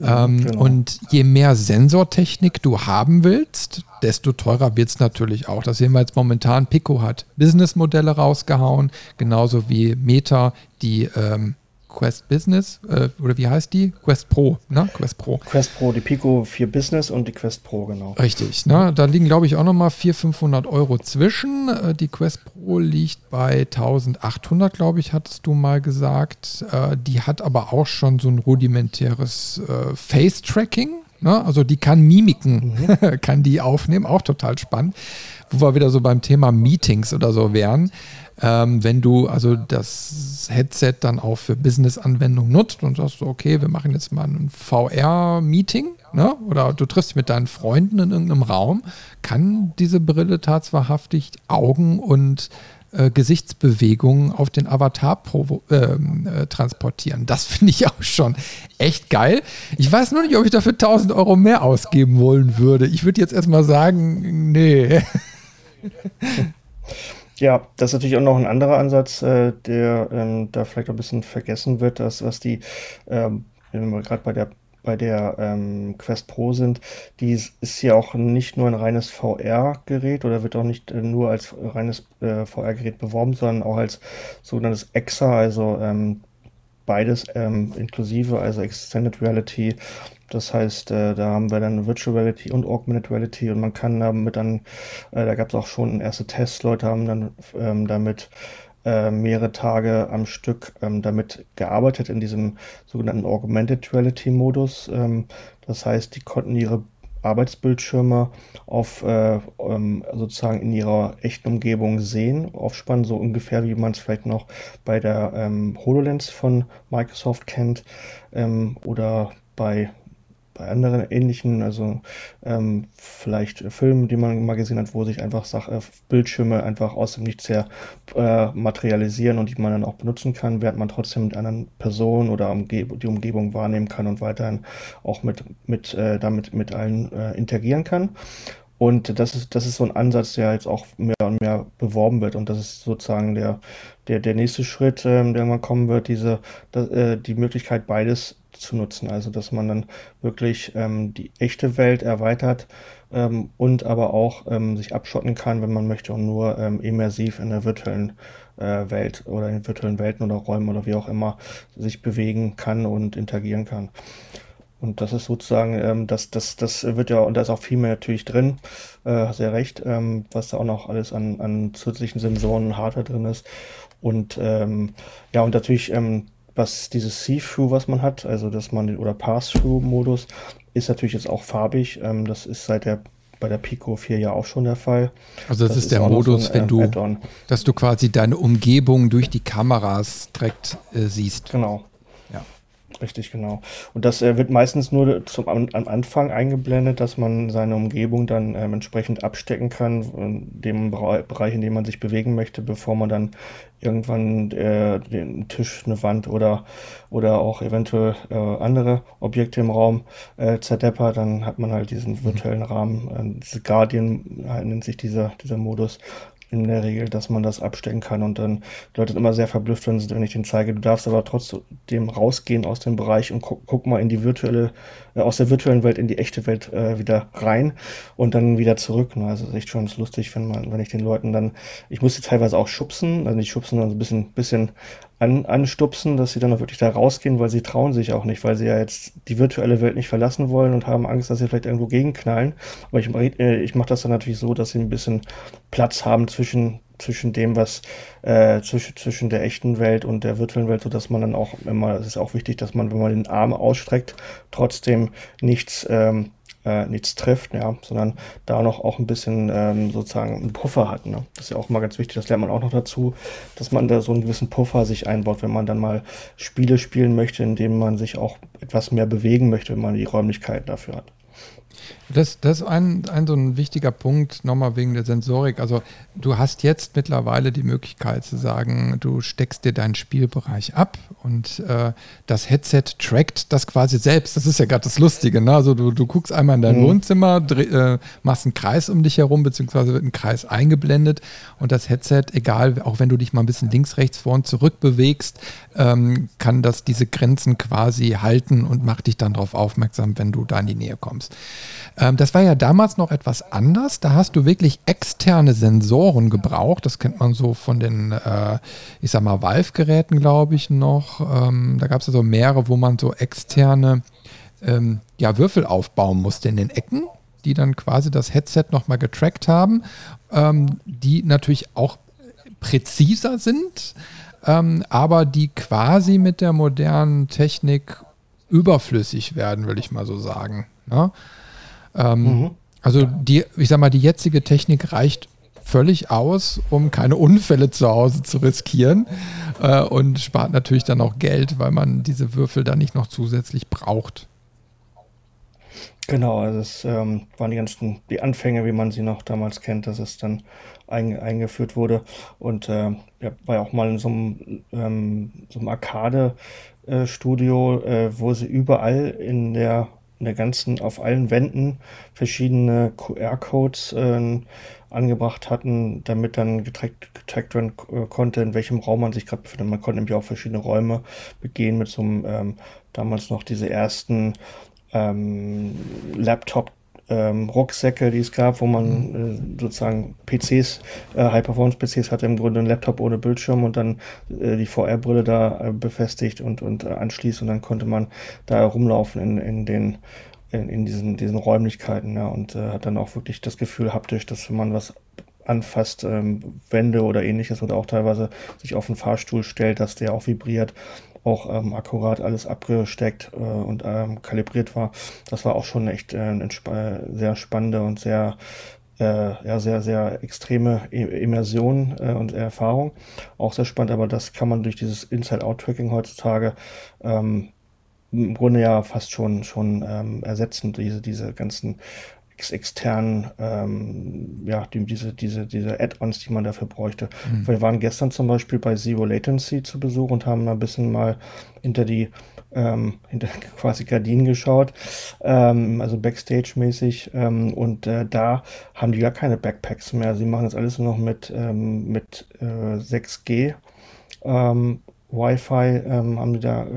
Ähm, genau. Und je mehr Sensortechnik du haben willst, desto teurer wird es natürlich auch. Das sehen wir jetzt momentan. Pico hat Businessmodelle rausgehauen, genauso wie Meta die ähm, Quest Business, äh, oder wie heißt die? Quest Pro, ne? Quest Pro. Quest Pro, die Pico 4 Business und die Quest Pro, genau. Richtig, ne? Da liegen, glaube ich, auch nochmal 400, 500 Euro zwischen. Äh, die Quest Pro liegt bei 1800, glaube ich, hattest du mal gesagt. Äh, die hat aber auch schon so ein rudimentäres äh, Face-Tracking. Ne? Also die kann Mimiken, mhm. *laughs* kann die aufnehmen, auch total spannend. Wo wir wieder so beim Thema Meetings oder so wären. Ähm, wenn du also das Headset dann auch für Business-Anwendungen nutzt und sagst, okay, wir machen jetzt mal ein VR-Meeting ne? oder du triffst dich mit deinen Freunden in irgendeinem Raum, kann diese Brille tatsächlich Augen und äh, Gesichtsbewegungen auf den Avatar ähm, äh, transportieren. Das *laughs* finde ich auch schon echt geil. Ich weiß nur nicht, ob ich dafür 1000 Euro mehr ausgeben wollen würde. Ich würde jetzt erstmal sagen, nee. *laughs* Ja, das ist natürlich auch noch ein anderer Ansatz, äh, der ähm, da vielleicht ein bisschen vergessen wird, dass was die, ähm, wenn wir gerade bei der bei der ähm, Quest Pro sind, die ist ja auch nicht nur ein reines VR-Gerät oder wird auch nicht äh, nur als reines äh, VR-Gerät beworben, sondern auch als sogenanntes EXA, also ähm, beides ähm, inklusive, also Extended Reality das heißt, äh, da haben wir dann Virtual Reality und Augmented Reality und man kann damit dann, äh, da gab es auch schon erste Tests, Leute haben dann ähm, damit äh, mehrere Tage am Stück ähm, damit gearbeitet in diesem sogenannten Augmented Reality Modus. Ähm, das heißt, die konnten ihre Arbeitsbildschirme auf äh, ähm, sozusagen in ihrer echten Umgebung sehen, aufspannen, so ungefähr wie man es vielleicht noch bei der ähm, HoloLens von Microsoft kennt ähm, oder bei bei anderen ähnlichen, also ähm, vielleicht Filmen, die man mal gesehen hat, wo sich einfach Sache, äh, Bildschirme einfach aus dem Nichts her äh, materialisieren und die man dann auch benutzen kann, während man trotzdem mit anderen Personen oder Umgeb die Umgebung wahrnehmen kann und weiterhin auch mit, mit äh, damit mit allen äh, interagieren kann. Und das ist, das ist so ein Ansatz, der jetzt auch mehr und mehr beworben wird. Und das ist sozusagen der, der, der nächste Schritt, ähm, der mal kommen wird, diese, äh, die Möglichkeit, beides zu nutzen. Also dass man dann wirklich ähm, die echte Welt erweitert ähm, und aber auch ähm, sich abschotten kann, wenn man möchte und nur ähm, immersiv in der virtuellen äh, Welt oder in virtuellen Welten oder Räumen oder wie auch immer sich bewegen kann und interagieren kann. Und das ist sozusagen, ähm, das, das, das wird ja, und da ist auch viel mehr natürlich drin, äh, sehr recht, ähm, was da auch noch alles an, an zusätzlichen Sensoren und Hardware drin ist. Und ähm, ja, und natürlich ähm, was dieses See-Through, was man hat, also dass man oder Pass-Through-Modus, ist natürlich jetzt auch farbig. Ähm, das ist seit der bei der Pico 4 ja auch schon der Fall. Also das, das ist, ist der Modus, so ein, wenn du, dass du quasi deine Umgebung durch die Kameras direkt äh, siehst. Genau. Richtig, genau. Und das äh, wird meistens nur zum, am, am, Anfang eingeblendet, dass man seine Umgebung dann ähm, entsprechend abstecken kann, in dem Bereich, in dem man sich bewegen möchte, bevor man dann irgendwann äh, den Tisch, eine Wand oder, oder auch eventuell äh, andere Objekte im Raum äh, zerdeppert. Dann hat man halt diesen virtuellen Rahmen, äh, diese Guardian nennt sich dieser, dieser Modus, in der Regel, dass man das abstecken kann und dann die Leute sind immer sehr verblüfft, wenn, wenn ich den zeige. Du darfst aber trotzdem rausgehen aus dem Bereich und guck, guck mal in die virtuelle, aus der virtuellen Welt in die echte Welt äh, wieder rein und dann wieder zurück. Ne? Also ist echt schon lustig, wenn man, wenn ich den Leuten dann, ich muss sie teilweise auch schubsen, also nicht schubsen, sondern so ein bisschen, bisschen an, anstupsen, dass sie dann auch wirklich da rausgehen, weil sie trauen sich auch nicht, weil sie ja jetzt die virtuelle Welt nicht verlassen wollen und haben Angst, dass sie vielleicht irgendwo gegenknallen. Aber ich, äh, ich mache das dann natürlich so, dass sie ein bisschen Platz haben zwischen zwischen dem, was äh, zwischen, zwischen der echten Welt und der virtuellen Welt, so dass man dann auch immer, es ist auch wichtig, dass man, wenn man den Arm ausstreckt, trotzdem nichts ähm, äh, nichts trifft, ja, sondern da noch auch ein bisschen ähm, sozusagen einen Puffer hat. Ne? Das ist ja auch mal ganz wichtig, das lernt man auch noch dazu, dass man da so einen gewissen Puffer sich einbaut, wenn man dann mal Spiele spielen möchte, in denen man sich auch etwas mehr bewegen möchte, wenn man die Räumlichkeiten dafür hat. Das, das ist ein, ein so ein wichtiger Punkt, nochmal wegen der Sensorik. Also du hast jetzt mittlerweile die Möglichkeit zu sagen, du steckst dir deinen Spielbereich ab und äh, das Headset trackt das quasi selbst. Das ist ja gerade das Lustige. Ne? Also du, du guckst einmal in dein mhm. Wohnzimmer, dreh, äh, machst einen Kreis um dich herum, beziehungsweise wird ein Kreis eingeblendet und das Headset, egal, auch wenn du dich mal ein bisschen links, rechts, vor und zurück bewegst, ähm, kann das diese Grenzen quasi halten und macht dich dann darauf aufmerksam, wenn du da in die Nähe kommst. Ähm, das war ja damals noch etwas anders. Da hast du wirklich externe Sensoren gebraucht. Das kennt man so von den, äh, ich sag mal, Valve-Geräten, glaube ich, noch. Ähm, da gab es also mehrere, wo man so externe ähm, ja, Würfel aufbauen musste in den Ecken, die dann quasi das Headset nochmal getrackt haben, ähm, die natürlich auch präziser sind, ähm, aber die quasi mit der modernen Technik überflüssig werden, will ich mal so sagen. Ja? Ne? Ähm, mhm. Also die, ich sag mal, die jetzige Technik reicht völlig aus, um keine Unfälle zu Hause zu riskieren äh, und spart natürlich dann auch Geld, weil man diese Würfel dann nicht noch zusätzlich braucht. Genau, also es ähm, waren die ganzen, die Anfänge, wie man sie noch damals kennt, dass es dann ein, eingeführt wurde und äh, ja, war ja auch mal in so einem, ähm, so einem Arcade-Studio, äh, äh, wo sie überall in der in der ganzen, auf allen Wänden verschiedene QR-Codes äh, angebracht hatten, damit dann getrackt, getrackt werden äh, konnte, in welchem Raum man sich gerade befindet. Man konnte nämlich auch verschiedene Räume begehen mit so einem, ähm, damals noch diese ersten ähm, Laptop ähm, Rucksäcke, die es gab, wo man mhm. äh, sozusagen PCs, äh, High-Performance-PCs hatte, im Grunde einen Laptop ohne Bildschirm und dann äh, die VR-Brille da äh, befestigt und, und äh, anschließt und dann konnte man da rumlaufen in, in den in, in diesen, diesen Räumlichkeiten ja, und äh, hat dann auch wirklich das Gefühl haptisch, dass wenn man was anfasst, ähm, Wände oder ähnliches oder auch teilweise sich auf den Fahrstuhl stellt, dass der auch vibriert auch ähm, akkurat alles abgesteckt äh, und ähm, kalibriert war. Das war auch schon echt äh, eine sehr spannende und sehr äh, ja, sehr, sehr extreme Immersion äh, und Erfahrung. Auch sehr spannend, aber das kann man durch dieses Inside-Out-Tracking heutzutage ähm, im Grunde ja fast schon, schon ähm, ersetzen, diese, diese ganzen externen, ähm, ja, die, diese, diese, diese Add-ons, die man dafür bräuchte. Mhm. Wir waren gestern zum Beispiel bei Zero Latency zu Besuch und haben ein bisschen mal hinter die ähm, hinter *laughs* quasi Gardinen geschaut, ähm, also Backstage-mäßig. Ähm, und äh, da haben die gar keine Backpacks mehr. Sie machen das alles nur noch mit, ähm, mit äh, 6G. Ähm, Wi-Fi haben die da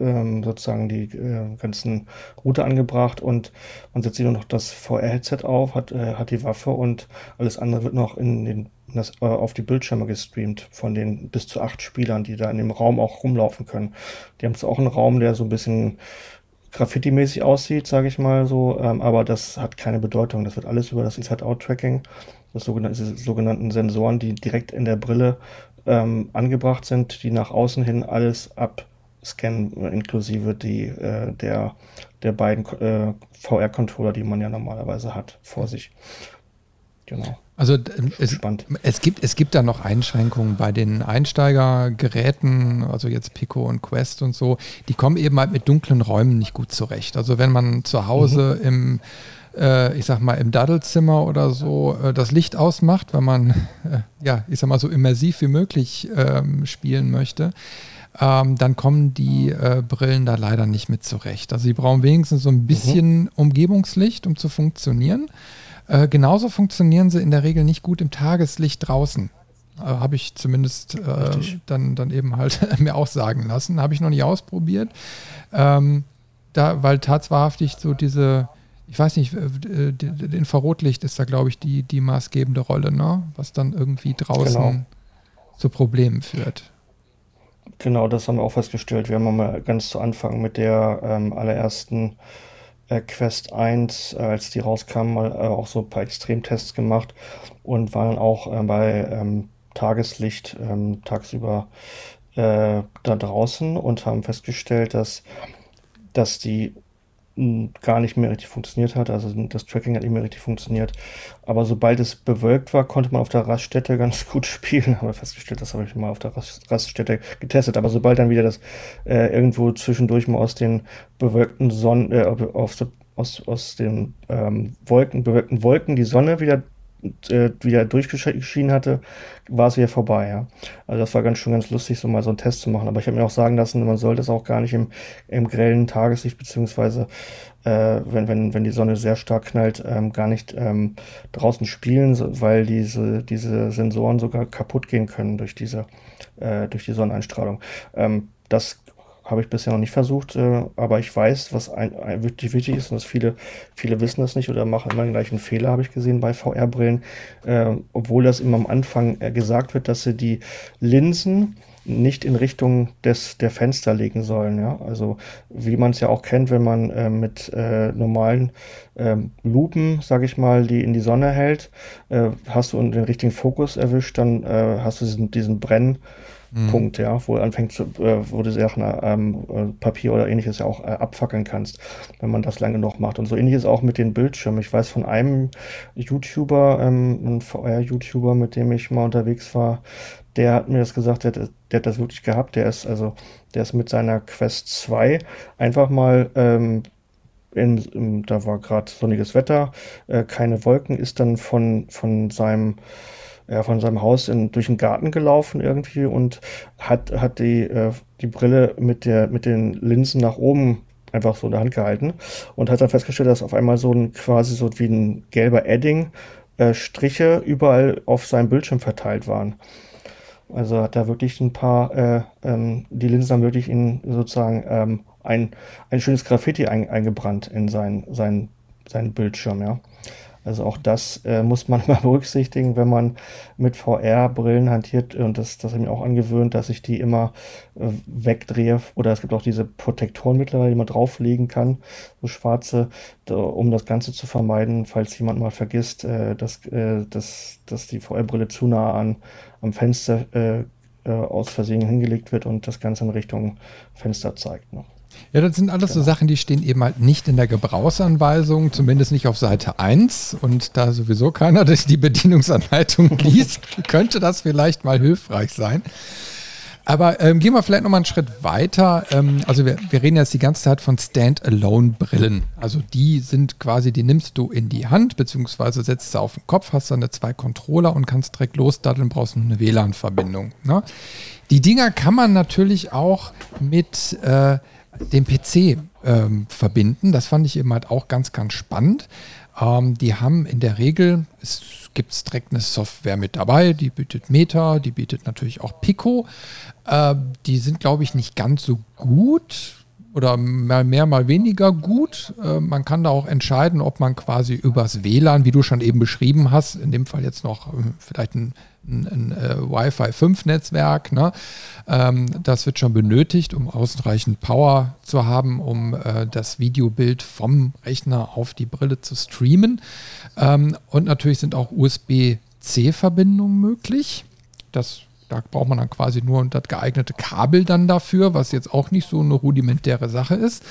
ähm, sozusagen die äh, ganzen Router angebracht und man setzt sich nur noch das VR-Headset auf, hat, äh, hat die Waffe und alles andere wird noch in den, das, äh, auf die Bildschirme gestreamt von den bis zu acht Spielern, die da in dem Raum auch rumlaufen können. Die haben es auch einen Raum, der so ein bisschen Graffiti-mäßig aussieht, sage ich mal so, ähm, aber das hat keine Bedeutung. Das wird alles über das Inside-Out-Tracking, das sogenannte, sogenannten Sensoren, die direkt in der Brille ähm, angebracht sind, die nach außen hin alles ab Scan inklusive die, äh, der, der beiden äh, VR-Controller, die man ja normalerweise hat, vor sich. Genau. Also es, es, gibt, es gibt da noch Einschränkungen bei den Einsteigergeräten, also jetzt Pico und Quest und so, die kommen eben halt mit dunklen Räumen nicht gut zurecht. Also wenn man zu Hause mhm. im äh, ich sag mal, im Daddelzimmer oder so äh, das Licht ausmacht, weil man, äh, ja, ich sag mal, so immersiv wie möglich ähm, spielen möchte, ähm, dann kommen die äh, Brillen da leider nicht mit zurecht. Also sie brauchen wenigstens so ein bisschen mhm. Umgebungslicht, um zu funktionieren. Äh, genauso funktionieren sie in der Regel nicht gut im Tageslicht draußen. Äh, Habe ich zumindest äh, dann, dann eben halt *laughs* mir auch sagen lassen. Habe ich noch nicht ausprobiert. Ähm, da, weil tatsächlich so diese, ich weiß nicht, äh, Infrarotlicht ist da, glaube ich, die, die maßgebende Rolle, ne? was dann irgendwie draußen genau. zu Problemen führt. Genau, das haben wir auch festgestellt. Wir haben mal ganz zu Anfang mit der ähm, allerersten äh, Quest 1, äh, als die rauskam, mal äh, auch so ein paar Extremtests gemacht und waren auch äh, bei ähm, Tageslicht ähm, tagsüber äh, da draußen und haben festgestellt, dass, dass die gar nicht mehr richtig funktioniert hat. Also das Tracking hat nicht mehr richtig funktioniert. Aber sobald es bewölkt war, konnte man auf der Raststätte *laughs* ganz gut spielen. Haben wir festgestellt, das habe ich mal auf der Raststätte getestet. Aber sobald dann wieder das äh, irgendwo zwischendurch mal aus den bewölkten Sonnen, äh, aus, aus, den ähm, Wolken, bewölkten Wolken die Sonne wieder äh, wieder durchgeschieden hatte, war es wieder vorbei. Ja. Also das war ganz schon ganz lustig, so mal so einen Test zu machen. Aber ich habe mir auch sagen lassen, man sollte es auch gar nicht im, im grellen Tageslicht, beziehungsweise äh, wenn, wenn, wenn die Sonne sehr stark knallt, ähm, gar nicht ähm, draußen spielen, weil diese, diese Sensoren sogar kaputt gehen können durch diese, äh, durch die Sonneneinstrahlung. Ähm, das habe ich bisher noch nicht versucht, äh, aber ich weiß, was ein, ein, wirklich wichtig ist und dass viele, viele wissen das nicht oder machen immer den gleichen Fehler, habe ich gesehen bei VR-Brillen, äh, obwohl das immer am Anfang äh, gesagt wird, dass sie die Linsen nicht in Richtung des, der Fenster legen sollen. Ja? Also wie man es ja auch kennt, wenn man äh, mit äh, normalen ähm, Lupen, sage ich mal, die in die Sonne hält, äh, hast du den richtigen Fokus erwischt, dann äh, hast du diesen, diesen Brenn mhm. Punkt, ja, wo du zu, äh, wo du Sachen, ähm, äh, Papier oder ähnliches ja auch äh, abfackeln kannst, wenn man das lange noch macht. Und so ähnliches auch mit den Bildschirmen. Ich weiß von einem YouTuber, ähm, ein VR-YouTuber, mit dem ich mal unterwegs war, der hat mir das gesagt, der, der hat das wirklich gehabt. Der ist also, der ist mit seiner Quest 2 einfach mal ähm, in, in, da war gerade sonniges Wetter, äh, keine Wolken, ist dann von, von seinem ja, von seinem Haus in, durch den Garten gelaufen irgendwie und hat, hat die, äh, die Brille mit, der, mit den Linsen nach oben einfach so in der Hand gehalten und hat dann festgestellt, dass auf einmal so ein quasi so wie ein gelber Edding äh, Striche überall auf seinem Bildschirm verteilt waren. Also hat da wirklich ein paar, äh, ähm, die Linsen haben wirklich in sozusagen ähm, ein, ein schönes Graffiti ein, eingebrannt in sein, sein, seinen Bildschirm, ja. Also auch das äh, muss man *laughs* mal berücksichtigen, wenn man mit VR-Brillen hantiert. Und das, das habe ich mir auch angewöhnt, dass ich die immer äh, wegdrehe. Oder es gibt auch diese Protektoren mittlerweile, die man drauflegen kann, so schwarze, da, um das Ganze zu vermeiden, falls jemand mal vergisst, äh, dass, äh, dass, dass die VR-Brille zu nah an, am Fenster äh, äh, aus Versehen hingelegt wird und das Ganze in Richtung Fenster zeigt. Ne? Ja, das sind alles genau. so Sachen, die stehen eben halt nicht in der Gebrauchsanweisung, zumindest nicht auf Seite 1. Und da sowieso keiner die Bedienungsanleitung *laughs* liest, könnte das vielleicht mal hilfreich sein. Aber ähm, gehen wir vielleicht nochmal einen Schritt weiter. Ähm, also wir, wir reden jetzt die ganze Zeit von Standalone-Brillen. Also die sind quasi, die nimmst du in die Hand, beziehungsweise setzt sie auf den Kopf, hast dann zwei Controller und kannst direkt losdaddeln, brauchst nur eine WLAN-Verbindung. Ne? Die Dinger kann man natürlich auch mit äh, dem PC ähm, verbinden. Das fand ich eben halt auch ganz, ganz spannend. Ähm, die haben in der Regel, es gibt direkt eine Software mit dabei, die bietet Meta, die bietet natürlich auch Pico. Äh, die sind, glaube ich, nicht ganz so gut oder mal mehr, mal weniger gut. Äh, man kann da auch entscheiden, ob man quasi übers WLAN, wie du schon eben beschrieben hast, in dem Fall jetzt noch äh, vielleicht ein ein, ein äh, Wi-Fi 5 Netzwerk. Ne? Ähm, das wird schon benötigt, um ausreichend Power zu haben, um äh, das Videobild vom Rechner auf die Brille zu streamen. Ähm, und natürlich sind auch USB-C-Verbindungen möglich. Das da braucht man dann quasi nur das geeignete Kabel dann dafür, was jetzt auch nicht so eine rudimentäre Sache ist.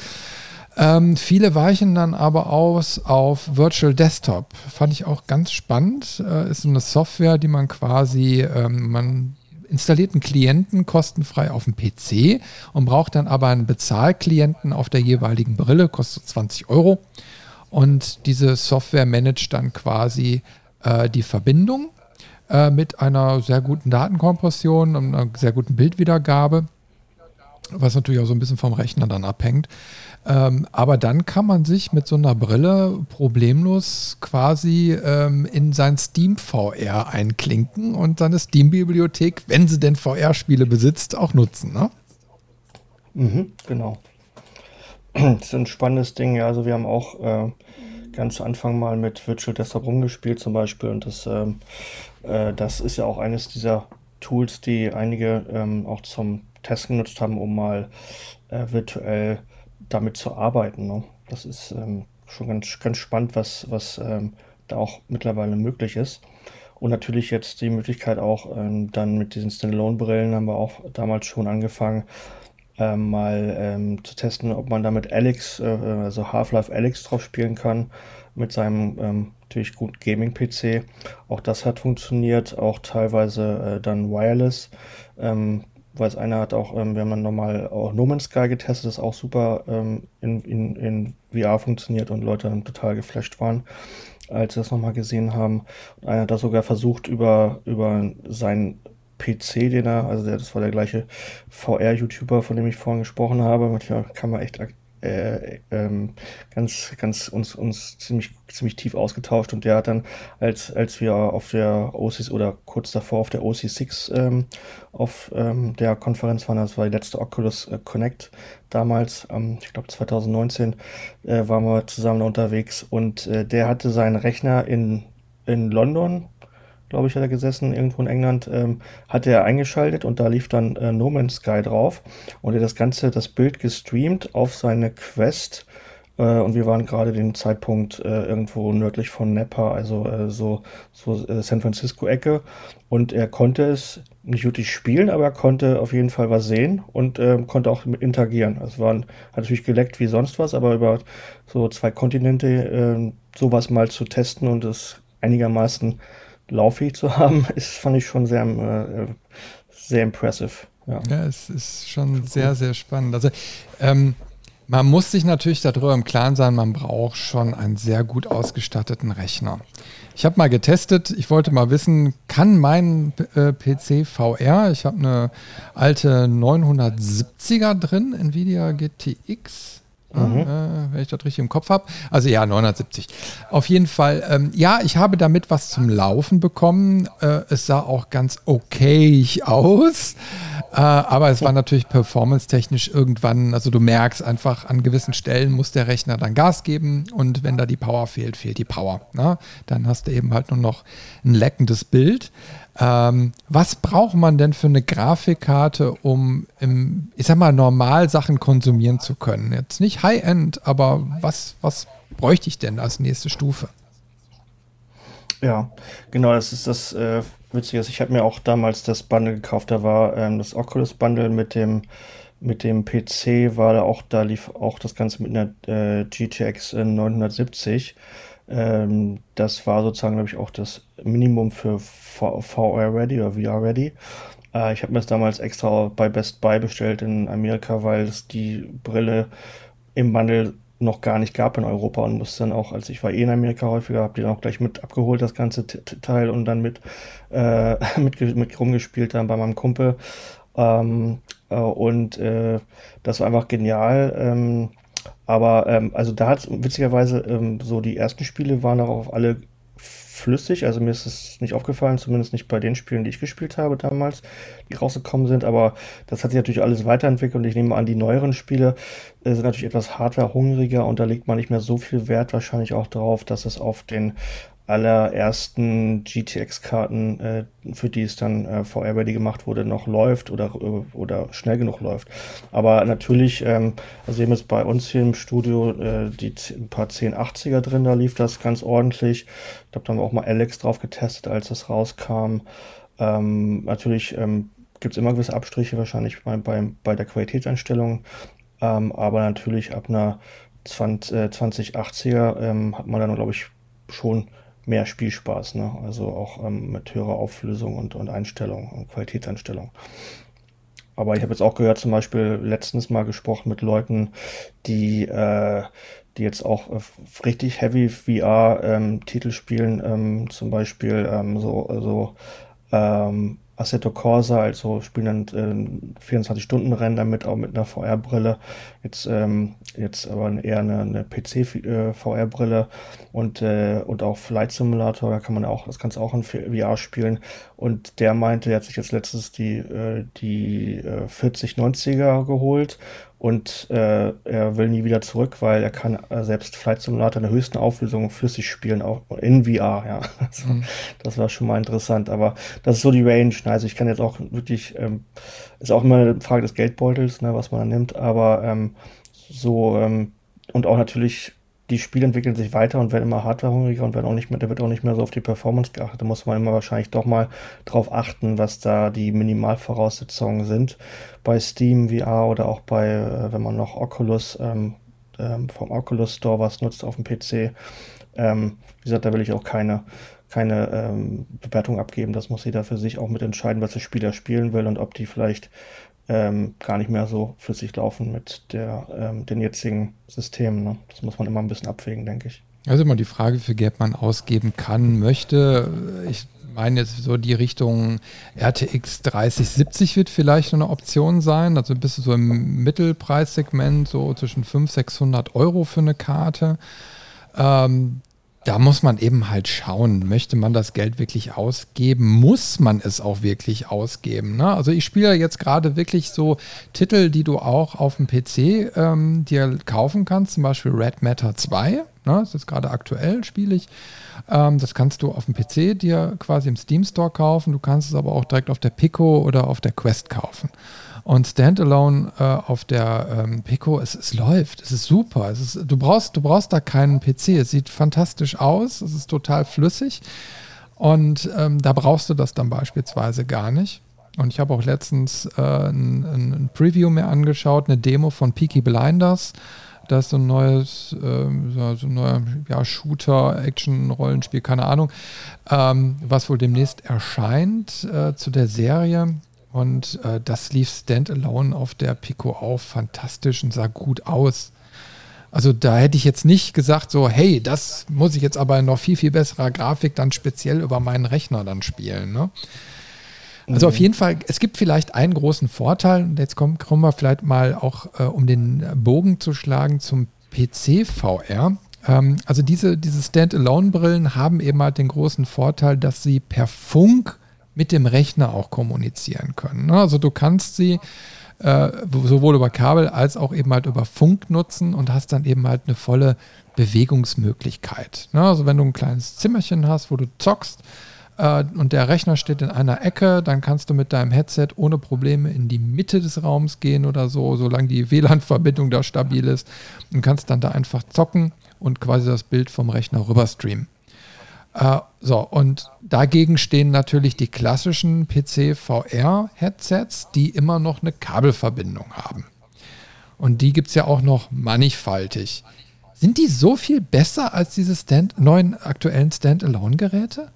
Ähm, viele weichen dann aber aus auf Virtual Desktop. Fand ich auch ganz spannend. Äh, ist so eine Software, die man quasi, ähm, man installiert einen Klienten kostenfrei auf dem PC und braucht dann aber einen Bezahlklienten auf der jeweiligen Brille, kostet 20 Euro. Und diese Software managt dann quasi äh, die Verbindung äh, mit einer sehr guten Datenkompression und einer sehr guten Bildwiedergabe, was natürlich auch so ein bisschen vom Rechner dann abhängt. Ähm, aber dann kann man sich mit so einer Brille problemlos quasi ähm, in sein Steam VR einklinken und seine Steam-Bibliothek, wenn sie denn VR-Spiele besitzt, auch nutzen. Ne? Mhm, genau. Das ist ein spannendes Ding. Ja, also wir haben auch äh, ganz zu Anfang mal mit Virtual Desktop rumgespielt zum Beispiel und das, ähm, äh, das ist ja auch eines dieser Tools, die einige ähm, auch zum Test genutzt haben, um mal äh, virtuell damit zu arbeiten. Ne? Das ist ähm, schon ganz, ganz spannend, was, was ähm, da auch mittlerweile möglich ist. Und natürlich jetzt die Möglichkeit auch ähm, dann mit diesen Standalone-Brillen haben wir auch damals schon angefangen, ähm, mal ähm, zu testen, ob man damit Alex, äh, also Half-Life Alex drauf spielen kann, mit seinem ähm, natürlich guten Gaming-PC. Auch das hat funktioniert, auch teilweise äh, dann wireless. Ähm, weiß einer hat auch, ähm, wir haben nochmal auch No Man's Sky getestet, das auch super ähm, in, in, in VR funktioniert und Leute dann total geflasht waren, als sie das nochmal gesehen haben. Und einer hat das sogar versucht, über, über seinen PC, den er, also der, das war der gleiche VR-YouTuber, von dem ich vorhin gesprochen habe, der kann man echt äh, ähm, ganz, ganz uns, uns ziemlich, ziemlich tief ausgetauscht. Und der hat dann, als, als wir auf der OC oder kurz davor auf der OC6 ähm, auf ähm, der Konferenz waren, das war die letzte Oculus äh, Connect damals, ich glaube 2019, äh, waren wir zusammen unterwegs. Und äh, der hatte seinen Rechner in, in London glaube ich, hat er gesessen, irgendwo in England, ähm, hat er eingeschaltet und da lief dann äh, No Man's Sky drauf und er das Ganze, das Bild gestreamt auf seine Quest äh, und wir waren gerade den Zeitpunkt äh, irgendwo nördlich von Napa, also äh, so, so äh, San Francisco-Ecke und er konnte es nicht wirklich spielen, aber er konnte auf jeden Fall was sehen und äh, konnte auch mit interagieren. Es waren, hat natürlich geleckt wie sonst was, aber über so zwei Kontinente äh, sowas mal zu testen und es einigermaßen lauffähig zu haben, *laughs* ist, fand ich schon sehr, äh, sehr impressive. Ja. ja, es ist schon sehr, sehr spannend. Also ähm, man muss sich natürlich darüber im Klaren sein, man braucht schon einen sehr gut ausgestatteten Rechner. Ich habe mal getestet, ich wollte mal wissen, kann mein äh, PC VR, ich habe eine alte 970er drin, Nvidia GTX, Mhm. Äh, wenn ich das richtig im Kopf habe. Also ja, 970. Auf jeden Fall, ähm, ja, ich habe damit was zum Laufen bekommen. Äh, es sah auch ganz okay aus. Äh, aber es war natürlich performance-technisch irgendwann, also du merkst einfach, an gewissen Stellen muss der Rechner dann Gas geben und wenn da die Power fehlt, fehlt die Power. Ne? Dann hast du eben halt nur noch ein leckendes Bild. Ähm, was braucht man denn für eine Grafikkarte, um im, ich sag mal, normal Sachen konsumieren zu können? Jetzt nicht High-End, aber was, was bräuchte ich denn als nächste Stufe? Ja, genau, das ist das äh, Witzige. Ich habe mir auch damals das Bundle gekauft. Da war ähm, das Oculus Bundle mit dem mit dem PC war da auch, da lief auch das Ganze mit einer äh, GTX 970. Ähm, das war sozusagen, glaube ich, auch das Minimum für VR Ready oder VR Ready. Äh, ich habe mir das damals extra bei Best Buy bestellt in Amerika, weil es die Brille im Bundle noch gar nicht gab in Europa und musste dann auch, als ich war eh in Amerika häufiger, habe die dann auch gleich mit abgeholt, das ganze Teil und dann mit, äh, *laughs* mit, mit rumgespielt dann bei meinem Kumpel. Ähm, äh, und äh, das war einfach genial. Ähm, aber ähm, also da hat witzigerweise ähm, so die ersten Spiele waren darauf alle flüssig. Also mir ist es nicht aufgefallen, zumindest nicht bei den Spielen, die ich gespielt habe damals, die rausgekommen sind. Aber das hat sich natürlich alles weiterentwickelt und ich nehme an, die neueren Spiele äh, sind natürlich etwas hardwarehungriger und da legt man nicht mehr so viel Wert wahrscheinlich auch darauf, dass es auf den allerersten GTX-Karten, äh, für die es dann äh, VR Ready gemacht wurde, noch läuft oder, äh, oder schnell genug läuft. Aber natürlich, ähm, also wir haben jetzt bei uns hier im Studio äh, die ein paar 1080er drin, da lief das ganz ordentlich. Ich glaube, da haben wir auch mal Alex drauf getestet, als das rauskam. Ähm, natürlich ähm, gibt es immer gewisse Abstriche wahrscheinlich bei, bei, bei der Qualitätseinstellung. Ähm, aber natürlich ab einer 20, äh, 2080er ähm, hat man dann, glaube ich, schon mehr Spielspaß, ne? also auch ähm, mit höherer Auflösung und, und Einstellung und Qualitätseinstellung. Aber ich habe jetzt auch gehört, zum Beispiel letztens mal gesprochen mit Leuten, die, äh, die jetzt auch äh, richtig Heavy VR-Titel ähm, spielen, ähm, zum Beispiel ähm, so, so ähm, Assetto Corsa, also spielen dann äh, 24-Stunden-Rennen damit, auch mit einer VR-Brille. Jetzt, ähm, jetzt aber eher eine, eine PC-VR-Brille äh, und, äh, und auch Flight Simulator, da kann man auch, das kannst du auch in VR spielen. Und der meinte, er hat sich jetzt letztens die, äh, die äh, 4090er geholt und äh, er will nie wieder zurück, weil er kann äh, selbst Flight Simulator in der höchsten Auflösung flüssig spielen, auch in VR, ja. *laughs* Also, mhm. Das war schon mal interessant, aber das ist so die Range. Ne? Also ich kann jetzt auch wirklich, ähm, ist auch immer eine Frage des Geldbeutels, ne, was man da nimmt, aber ähm, so ähm, und auch natürlich die Spiele entwickeln sich weiter und werden immer hardwarehungriger und werden auch nicht mehr, da wird auch nicht mehr so auf die Performance geachtet. Da muss man immer wahrscheinlich doch mal drauf achten, was da die Minimalvoraussetzungen sind. Bei Steam VR oder auch bei, äh, wenn man noch Oculus ähm, ähm, vom Oculus Store was nutzt auf dem PC. Ähm, wie gesagt, da will ich auch keine, keine ähm, Bewertung abgeben. Das muss jeder für sich auch mitentscheiden, was der Spieler spielen will und ob die vielleicht ähm, gar nicht mehr so flüssig laufen mit der, ähm, den jetzigen Systemen. Ne? Das muss man immer ein bisschen abwägen, denke ich. Also immer die Frage, wie viel Geld man ausgeben kann, möchte. Ich meine jetzt so die Richtung RTX 3070 wird vielleicht eine Option sein. Also bist du so im Mittelpreissegment, so zwischen 500, 600 Euro für eine Karte. Ähm, da muss man eben halt schauen, möchte man das Geld wirklich ausgeben? Muss man es auch wirklich ausgeben? Ne? Also ich spiele jetzt gerade wirklich so Titel, die du auch auf dem PC ähm, dir kaufen kannst, zum Beispiel Red Matter 2. Ne? Das ist gerade aktuell, spiele ich. Ähm, das kannst du auf dem PC dir quasi im Steam Store kaufen. Du kannst es aber auch direkt auf der Pico oder auf der Quest kaufen. Und Standalone äh, auf der ähm, Pico, es, es läuft, es ist super. Es ist, du, brauchst, du brauchst da keinen PC. Es sieht fantastisch aus, es ist total flüssig. Und ähm, da brauchst du das dann beispielsweise gar nicht. Und ich habe auch letztens äh, ein, ein, Preview mir angeschaut, eine Demo von Peaky Blinders. Das ist so ein neues, äh, so ein neuer ja, Shooter, Action, Rollenspiel, keine Ahnung, ähm, was wohl demnächst erscheint äh, zu der Serie. Und äh, das lief standalone auf der Pico auf, fantastisch und sah gut aus. Also da hätte ich jetzt nicht gesagt, so, hey, das muss ich jetzt aber in noch viel, viel besserer Grafik dann speziell über meinen Rechner dann spielen. Ne? Also auf mhm. jeden Fall, es gibt vielleicht einen großen Vorteil, und jetzt kommen, kommen wir vielleicht mal auch, äh, um den Bogen zu schlagen zum PC-VR. Ähm, also diese, diese Standalone-Brillen haben eben halt den großen Vorteil, dass sie per Funk mit dem Rechner auch kommunizieren können. Ne? Also du kannst sie äh, sowohl über Kabel als auch eben halt über Funk nutzen und hast dann eben halt eine volle Bewegungsmöglichkeit. Ne? Also wenn du ein kleines Zimmerchen hast, wo du zockst äh, und der Rechner steht in einer Ecke, dann kannst du mit deinem Headset ohne Probleme in die Mitte des Raums gehen oder so, solange die *laughs* WLAN-Verbindung da stabil ist und kannst dann da einfach zocken und quasi das Bild vom Rechner rüber streamen. Äh, so, und dagegen stehen natürlich die klassischen PC-VR-Headsets, die immer noch eine Kabelverbindung haben. Und die gibt es ja auch noch mannigfaltig. Sind die so viel besser als diese Stand neuen aktuellen Standalone-Geräte?